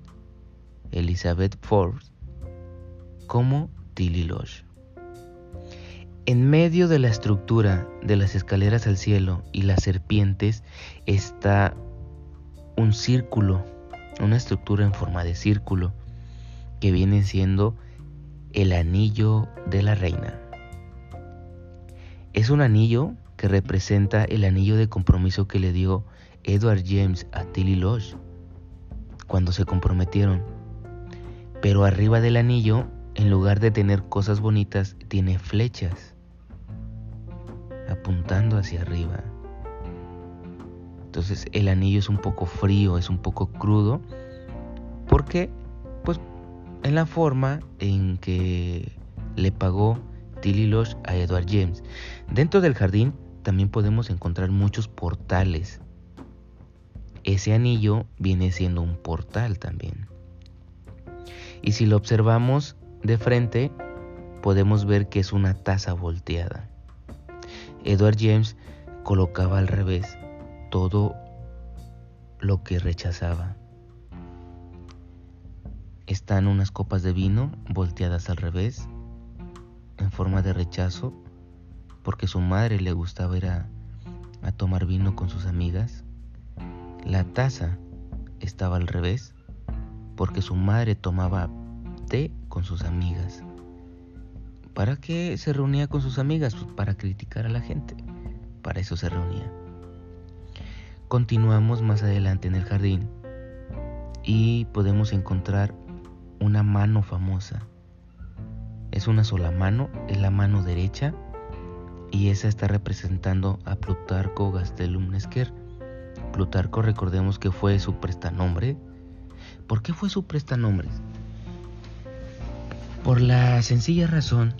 Elizabeth Forbes, como Tilly Losh. En medio de la estructura de las escaleras al cielo y las serpientes está un círculo, una estructura en forma de círculo, que viene siendo el anillo de la reina. Es un anillo que representa el anillo de compromiso que le dio Edward James a Tilly Losh cuando se comprometieron. Pero arriba del anillo, en lugar de tener cosas bonitas, tiene flechas apuntando hacia arriba. Entonces el anillo es un poco frío, es un poco crudo, porque pues en la forma en que le pagó Tilly Losh a Edward James. Dentro del jardín también podemos encontrar muchos portales. Ese anillo viene siendo un portal también. Y si lo observamos de frente, podemos ver que es una taza volteada. Edward James colocaba al revés todo lo que rechazaba. Están unas copas de vino volteadas al revés, en forma de rechazo, porque su madre le gustaba ir a, tomar vino con sus amigas. La taza estaba al revés, porque su madre tomaba té con sus amigas. ¿Para qué se reunía con sus amigas? Pues para criticar a la gente. Para eso se reunía. Continuamos más adelante en el jardín y podemos encontrar una mano famosa. Es una sola mano, es la mano derecha y esa está representando a Plutarco Gastelum Nesquer. Plutarco recordemos que fue su prestanombre. ¿Por qué fue su prestanombre? Por la sencilla razón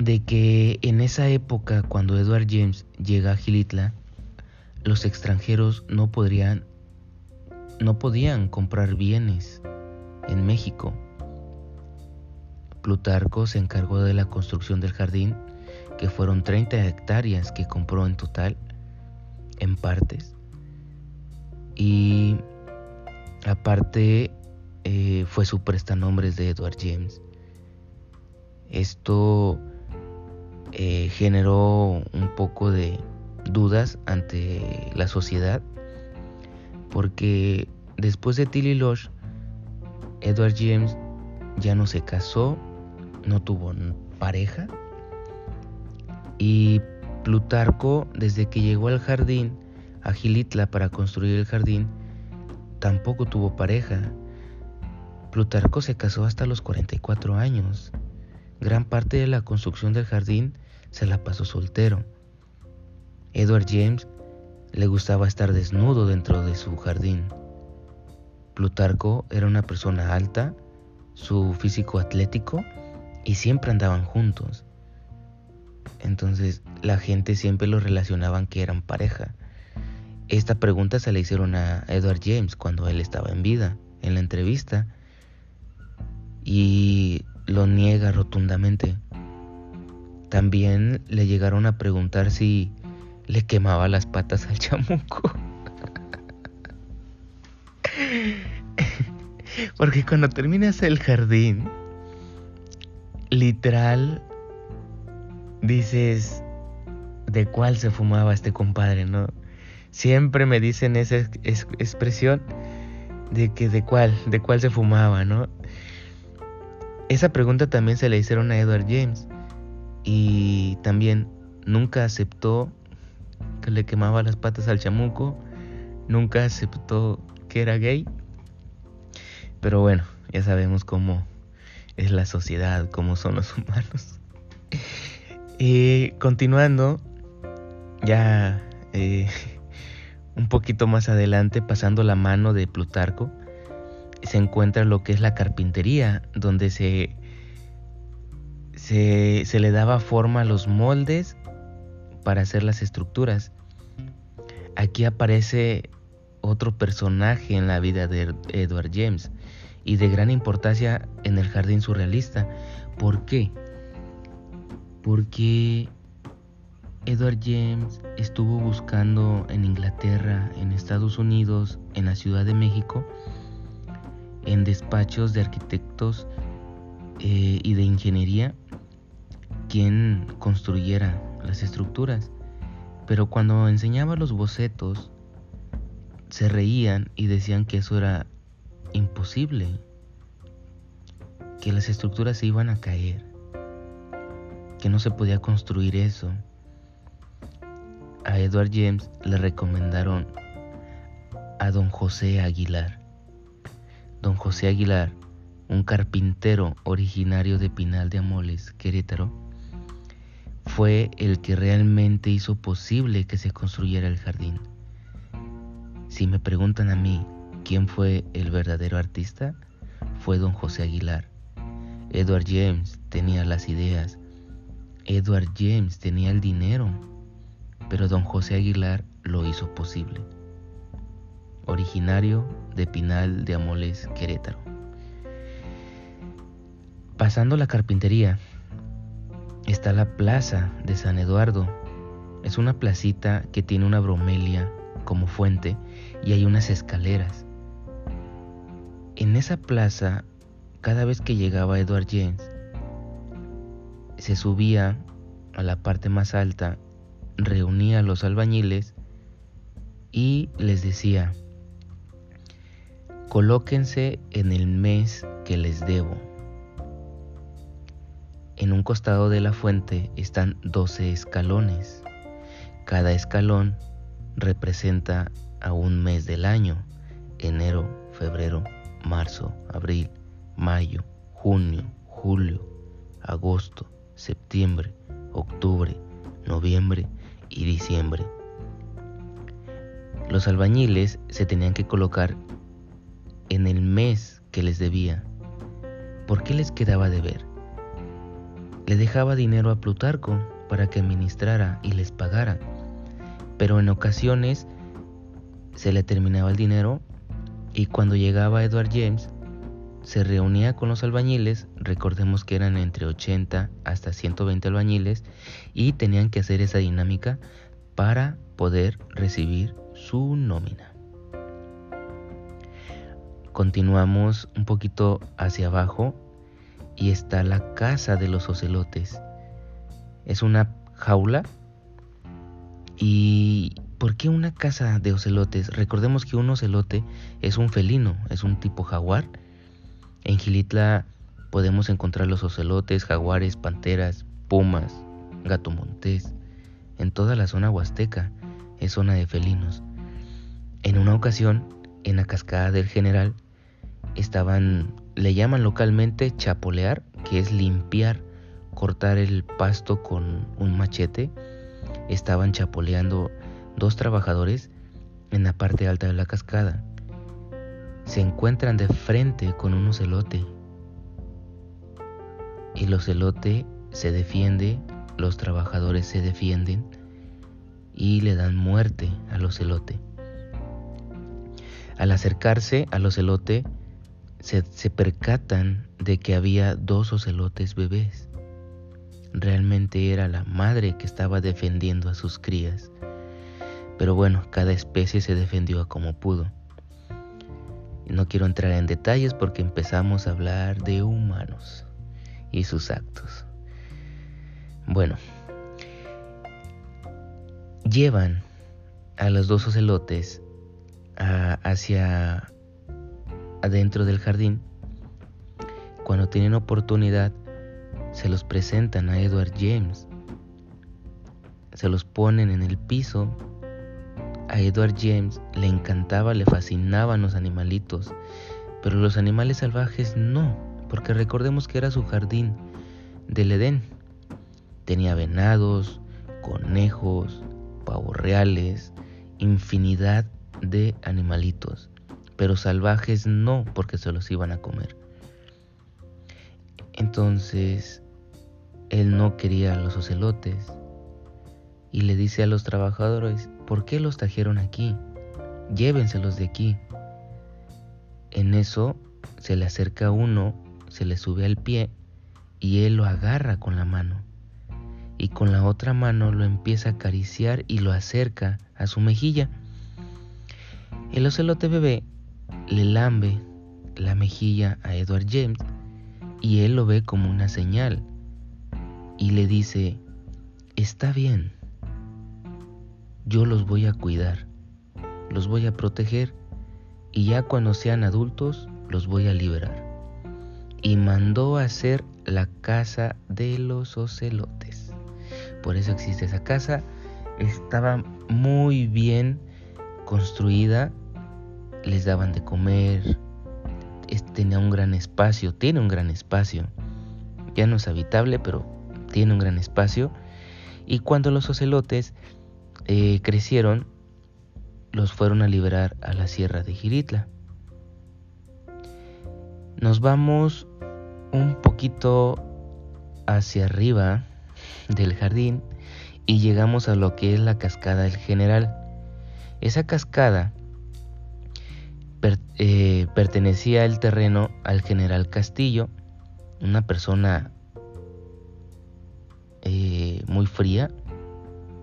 de que en esa época cuando Edward James llega a Gilitla, los extranjeros no podrían no podían comprar bienes en México. Plutarco se encargó de la construcción del jardín, que fueron 30 hectáreas que compró en total, en partes. Y aparte eh, fue su prestanombres de Edward James. Esto eh, generó un poco de dudas ante la sociedad porque después de Tilly Losh, Edward James ya no se casó, no tuvo pareja y Plutarco desde que llegó al jardín a Gilitla para construir el jardín tampoco tuvo pareja. Plutarco se casó hasta los 44 años Gran parte de la construcción del jardín se la pasó soltero. Edward James le gustaba estar desnudo dentro de su jardín. Plutarco era una persona alta, su físico atlético y siempre andaban juntos. Entonces la gente siempre lo relacionaban que eran pareja. Esta pregunta se la hicieron a Edward James cuando él estaba en vida, en la entrevista. Y lo niega rotundamente. También le llegaron a preguntar si le quemaba las patas al chamuco. Porque cuando terminas el jardín, literal, dices, ¿de cuál se fumaba este compadre, no? Siempre me dicen esa expresión de que de cuál, de cuál se fumaba, ¿no? Esa pregunta también se le hicieron a Edward James y también nunca aceptó le quemaba las patas al chamuco, nunca aceptó que era gay. Pero bueno, ya sabemos cómo es la sociedad, cómo son los <laughs> humanos. Y continuando, ya eh, <laughs> un poquito más adelante, pasando la mano de Plutarco, se encuentra lo que es la carpintería, donde se, se, se le daba forma a los moldes para hacer las estructuras. Aquí aparece otro personaje en la vida de Edward James y de gran importancia en el jardín surrealista. ¿Por qué? Porque Edward James estuvo buscando en Inglaterra, en Estados Unidos, en la Ciudad de México, en despachos de arquitectos eh, y de ingeniería, quien construyera las estructuras. Pero cuando enseñaba los bocetos, se reían y decían que eso era imposible, que las estructuras se iban a caer, que no se podía construir eso. A Edward James le recomendaron a don José Aguilar. Don José Aguilar, un carpintero originario de Pinal de Amoles, Querétaro, fue el que realmente hizo posible que se construyera el jardín. Si me preguntan a mí quién fue el verdadero artista, fue don José Aguilar. Edward James tenía las ideas, Edward James tenía el dinero, pero don José Aguilar lo hizo posible. Originario de Pinal de Amoles, Querétaro. Pasando la carpintería, está la plaza de San Eduardo. Es una placita que tiene una bromelia como fuente y hay unas escaleras. En esa plaza, cada vez que llegaba Edward James, se subía a la parte más alta, reunía a los albañiles y les decía, colóquense en el mes que les debo. En un costado de la fuente están 12 escalones. Cada escalón representa a un mes del año, enero, febrero, marzo, abril, mayo, junio, julio, agosto, septiembre, octubre, noviembre y diciembre. Los albañiles se tenían que colocar en el mes que les debía. ¿Por qué les quedaba de ver? Le dejaba dinero a Plutarco para que administrara y les pagara, pero en ocasiones se le terminaba el dinero y cuando llegaba Edward James se reunía con los albañiles, recordemos que eran entre 80 hasta 120 albañiles y tenían que hacer esa dinámica para poder recibir su nómina. Continuamos un poquito hacia abajo y está la casa de los ocelotes. Es una jaula. ¿Y por qué una casa de ocelotes? Recordemos que un ocelote es un felino, es un tipo jaguar. En Gilitla podemos encontrar los ocelotes, jaguares, panteras, pumas, gato montés. En toda la zona huasteca es zona de felinos. En una ocasión, en la cascada del general, estaban le llaman localmente chapolear, que es limpiar, cortar el pasto con un machete. Estaban chapoleando dos trabajadores en la parte alta de la cascada. Se encuentran de frente con un ocelote. El ocelote se defiende, los trabajadores se defienden y le dan muerte al ocelote. Al acercarse al ocelote, se, percatan de que había dos ocelotes bebés. Realmente era la madre que estaba defendiendo a sus crías. Pero bueno, cada especie se defendió a como pudo. No quiero entrar en detalles porque empezamos a hablar de humanos y sus actos. Bueno, llevan a los dos ocelotes hacia adentro del jardín. Cuando tienen oportunidad, se los presentan a Edward James. Se los ponen en el piso. A Edward James le encantaba, le fascinaban los animalitos, pero los animales salvajes no, porque recordemos que era su jardín del Edén. Tenía venados, conejos, pavos reales, infinidad de animalitos, pero salvajes no, porque se los iban a comer. Entonces, él no quería los ocelotes y le dice a los trabajadores, ¿por qué los trajeron aquí? Llévenselos de aquí. En eso se le acerca uno, se le sube al pie y él lo agarra con la mano y con la otra mano lo empieza a acariciar y lo acerca a su mejilla. El ocelote bebé le lambe la mejilla a Edward James y él lo ve como una señal y le dice, está bien, yo los voy a cuidar, los voy a proteger y ya cuando sean adultos los voy a liberar. Y mandó a hacer la casa de los ocelotes. Por eso existe esa casa. Estaba muy bien construida. Les daban de comer. Tenía un gran espacio. Tiene un gran espacio. Ya no es habitable, pero tiene un gran espacio. Y cuando los ocelotes eh, crecieron, los fueron a liberar a la sierra de Giritla. Nos vamos un poquito hacia arriba del jardín y llegamos a lo que es la cascada del general. Esa cascada eh, pertenecía el terreno al general Castillo, una persona eh, muy fría,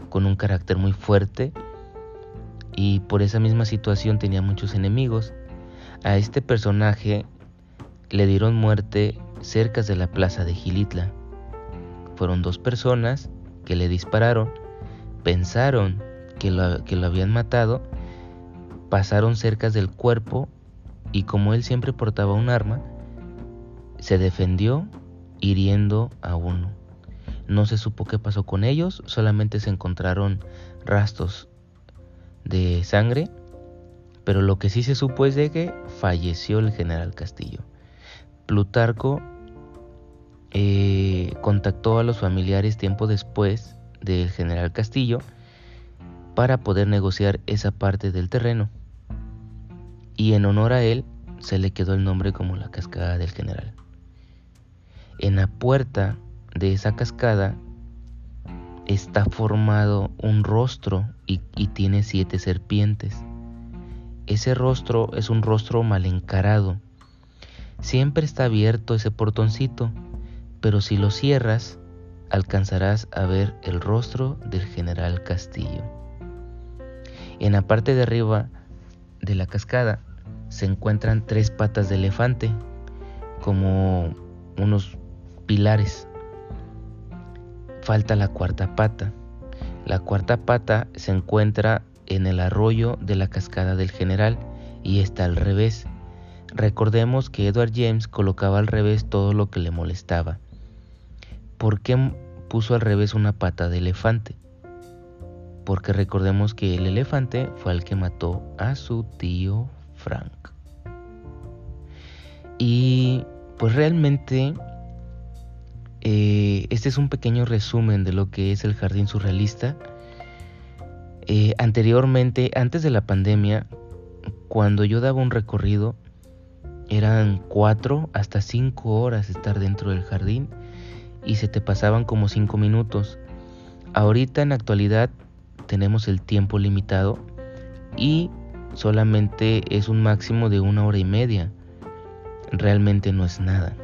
con un carácter muy fuerte y por esa misma situación tenía muchos enemigos. A este personaje le dieron muerte cerca de la plaza de Gilitla. Fueron dos personas que le dispararon, pensaron que que lo habían matado, pasaron cerca del cuerpo y como él siempre portaba un arma, se defendió hiriendo a uno. No se supo qué pasó con ellos, solamente se encontraron rastros de sangre, pero lo que sí se supo es de que falleció el general Castillo. Plutarco eh, contactó a los familiares tiempo después del general Castillo para poder negociar esa parte del terreno. Y en honor a él se le quedó el nombre como la cascada del general. En la puerta de esa cascada está formado un rostro y, tiene siete serpientes. Ese rostro es un rostro mal encarado. Siempre está abierto ese portoncito, pero si lo cierras, alcanzarás a ver el rostro del general Castillo. En la parte de arriba de la cascada se encuentran tres patas de elefante, como unos pilares falta la cuarta pata. La cuarta pata se encuentra en el arroyo de la cascada del general y está al revés. Recordemos que Edward James colocaba al revés todo lo que le molestaba. ¿Por qué puso al revés una pata de elefante? Porque recordemos que el elefante fue el que mató a su tío Frank. Y pues realmente eh, este es un pequeño resumen de lo que es el jardín surrealista. Eh, anteriormente, antes de la pandemia, cuando yo daba un recorrido, eran cuatro hasta cinco horas estar dentro del jardín y se te pasaban como cinco minutos. Ahorita en la actualidad tenemos el tiempo limitado y solamente es un máximo de una hora y media. Realmente no es nada.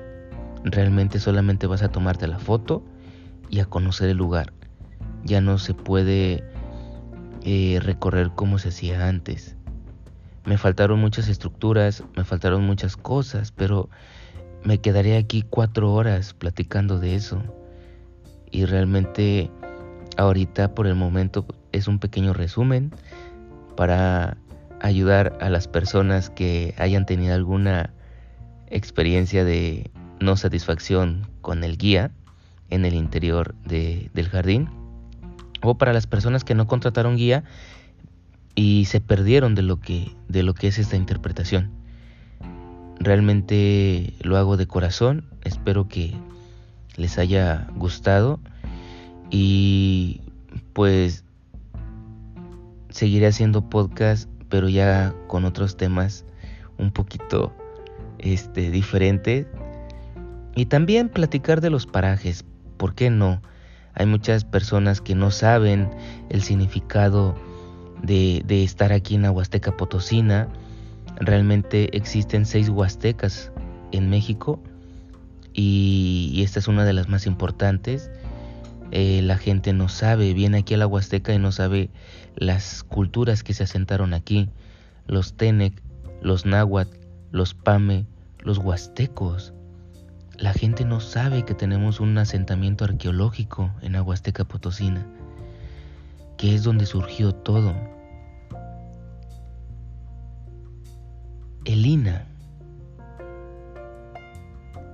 Realmente solamente vas a tomarte la foto y a conocer el lugar. Ya no se puede eh, recorrer como se hacía antes. me faltaron muchas estructuras, me faltaron muchas cosas, pero me quedaré aquí cuatro horas platicando de eso. Y realmente ahorita por el momento es un pequeño resumen para ayudar a las personas que hayan tenido alguna experiencia de no satisfacción con el guía en el interior del jardín o para las personas que no contrataron guía y se perdieron de lo que de lo que es esta interpretación. Realmente lo hago de corazón, espero que les haya gustado y pues seguiré haciendo podcast, pero ya con otros temas un poquito este diferentes y también platicar de los parajes, ¿por qué no? Hay muchas personas que no saben el significado de, de estar aquí en la Huasteca Potosina. Realmente existen seis huastecas en México y, esta es una de las más importantes. Eh, la gente no sabe, viene aquí a la Huasteca y no sabe las culturas que se asentaron aquí. Los Tenec, los Náhuatl, los Pame, los Huastecos. La gente no sabe que tenemos un asentamiento arqueológico en Aguasteca Potosina, que es donde surgió todo. El INA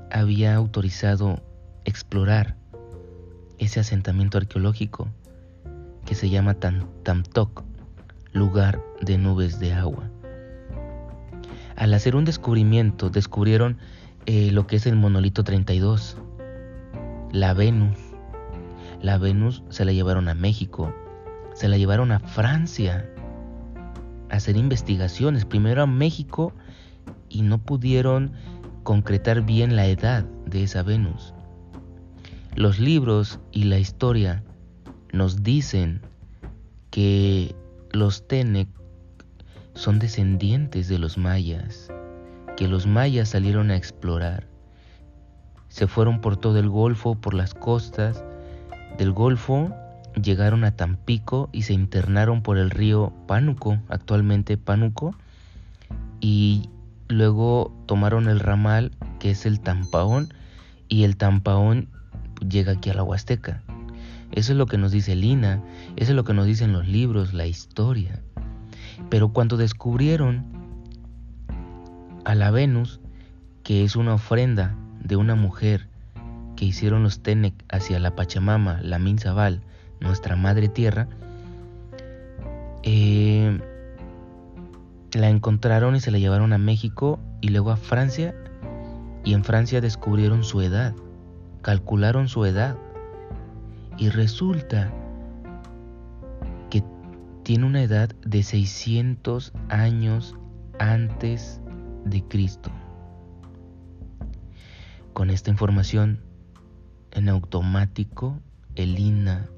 había autorizado explorar ese asentamiento arqueológico que se llama Tamtoc, lugar de nubes de agua. Al hacer un descubrimiento, descubrieron eh, lo que es el monolito 32, la Venus. La Venus se la llevaron a México, se la llevaron a Francia a hacer investigaciones, primero a México y no pudieron concretar bien la edad de esa Venus. Los libros y la historia nos dicen que los Tenec son descendientes de los mayas que los mayas salieron a explorar. Se fueron por todo el Golfo, por las costas del Golfo, llegaron a Tampico y se internaron por el río Pánuco, actualmente Pánuco, y luego tomaron el ramal que es el Tampaón y el Tampaón llega aquí a la Huasteca. Eso es lo que nos dice Lina, eso es lo que nos dicen los libros, la historia. Pero cuando descubrieron a la Venus, que es una ofrenda de una mujer que hicieron los Tenec hacia la Pachamama, la Minzabal, nuestra madre tierra, eh, la encontraron y se la llevaron a México y luego a Francia y en Francia descubrieron su edad, calcularon su edad y resulta que tiene una edad de 600 años antes de Cristo. Con esta información en automático, el INA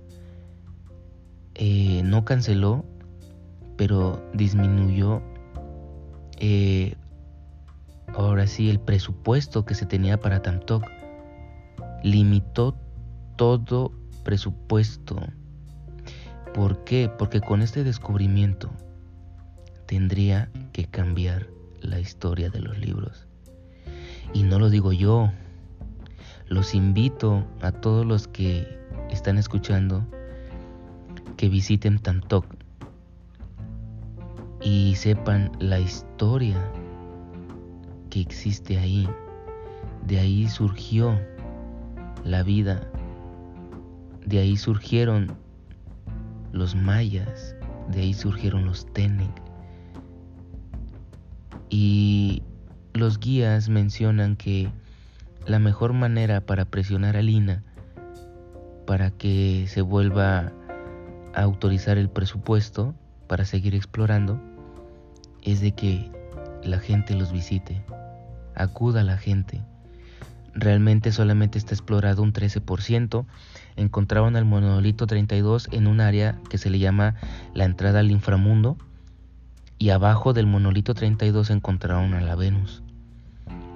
eh, no canceló, pero disminuyó eh, ahora sí el presupuesto que se tenía para Tamtoc. Limitó todo presupuesto. ¿Por qué? Porque con este descubrimiento tendría que cambiar la historia de los libros. Y no lo digo yo, los invito a todos los que están escuchando que visiten Tantok y sepan la historia que existe ahí. De ahí surgió la vida, de ahí surgieron los mayas, de ahí surgieron los Tenec, y los guías mencionan que la mejor manera para presionar a Lina para que se vuelva a autorizar el presupuesto para seguir explorando es de que la gente los visite, acuda a la gente. Realmente solamente está explorado un 13%. Encontraron el monolito 32 en un área que se le llama la entrada al inframundo y abajo del monolito 32 encontraron a la Venus.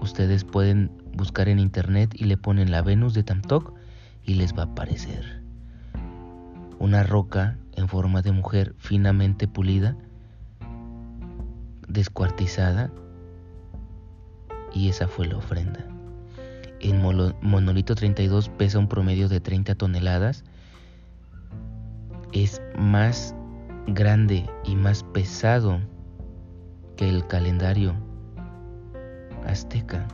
Ustedes pueden buscar en internet y le ponen la Venus de Tamtok y les va a aparecer. Una roca en forma de mujer finamente pulida, descuartizada y esa fue la ofrenda. En monolito 32 pesa un promedio de 30 toneladas. Es más grande y más pesado que el calendario azteca.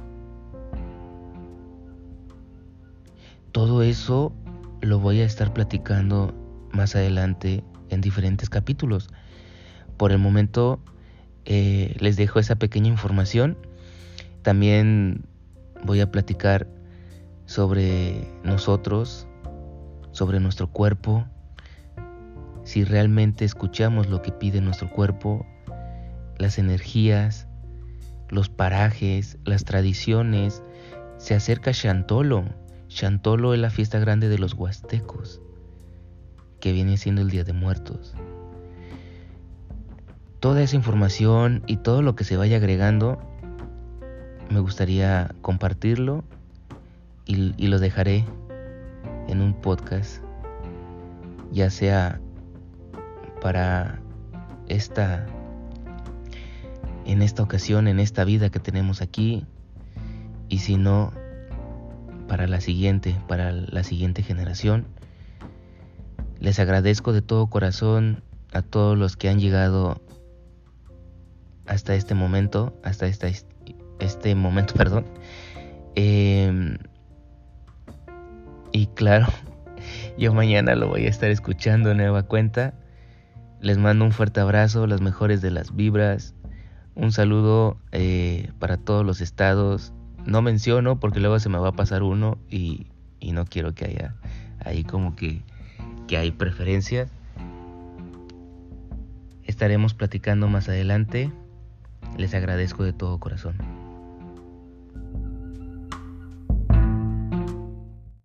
Todo eso lo voy a estar platicando más adelante en diferentes capítulos. Por el momento eh, les dejo esa pequeña información. También voy a platicar sobre nosotros, sobre nuestro cuerpo, si realmente escuchamos lo que pide nuestro cuerpo, las energías, los parajes, las tradiciones. Se acerca Chantolo. Chantolo es la fiesta grande de los huastecos, que viene siendo el Día de Muertos. Toda esa información y todo lo que se vaya agregando, me gustaría compartirlo y, y lo dejaré en un podcast, ya sea para esta en esta ocasión, en esta vida que tenemos aquí, y si no, para la siguiente, para la siguiente generación. Les agradezco de todo corazón a todos los que han llegado hasta este momento, hasta esta, este momento, <laughs> perdón. Em, y claro, <laughs> yo mañana lo voy a estar escuchando nueva cuenta. Les mando un fuerte abrazo, las mejores de las vibras. Un saludo eh, para todos los estados. No menciono porque luego se me va a pasar uno y, no quiero que haya ahí como que, que hay preferencias. Estaremos platicando más adelante. Les agradezco de todo corazón.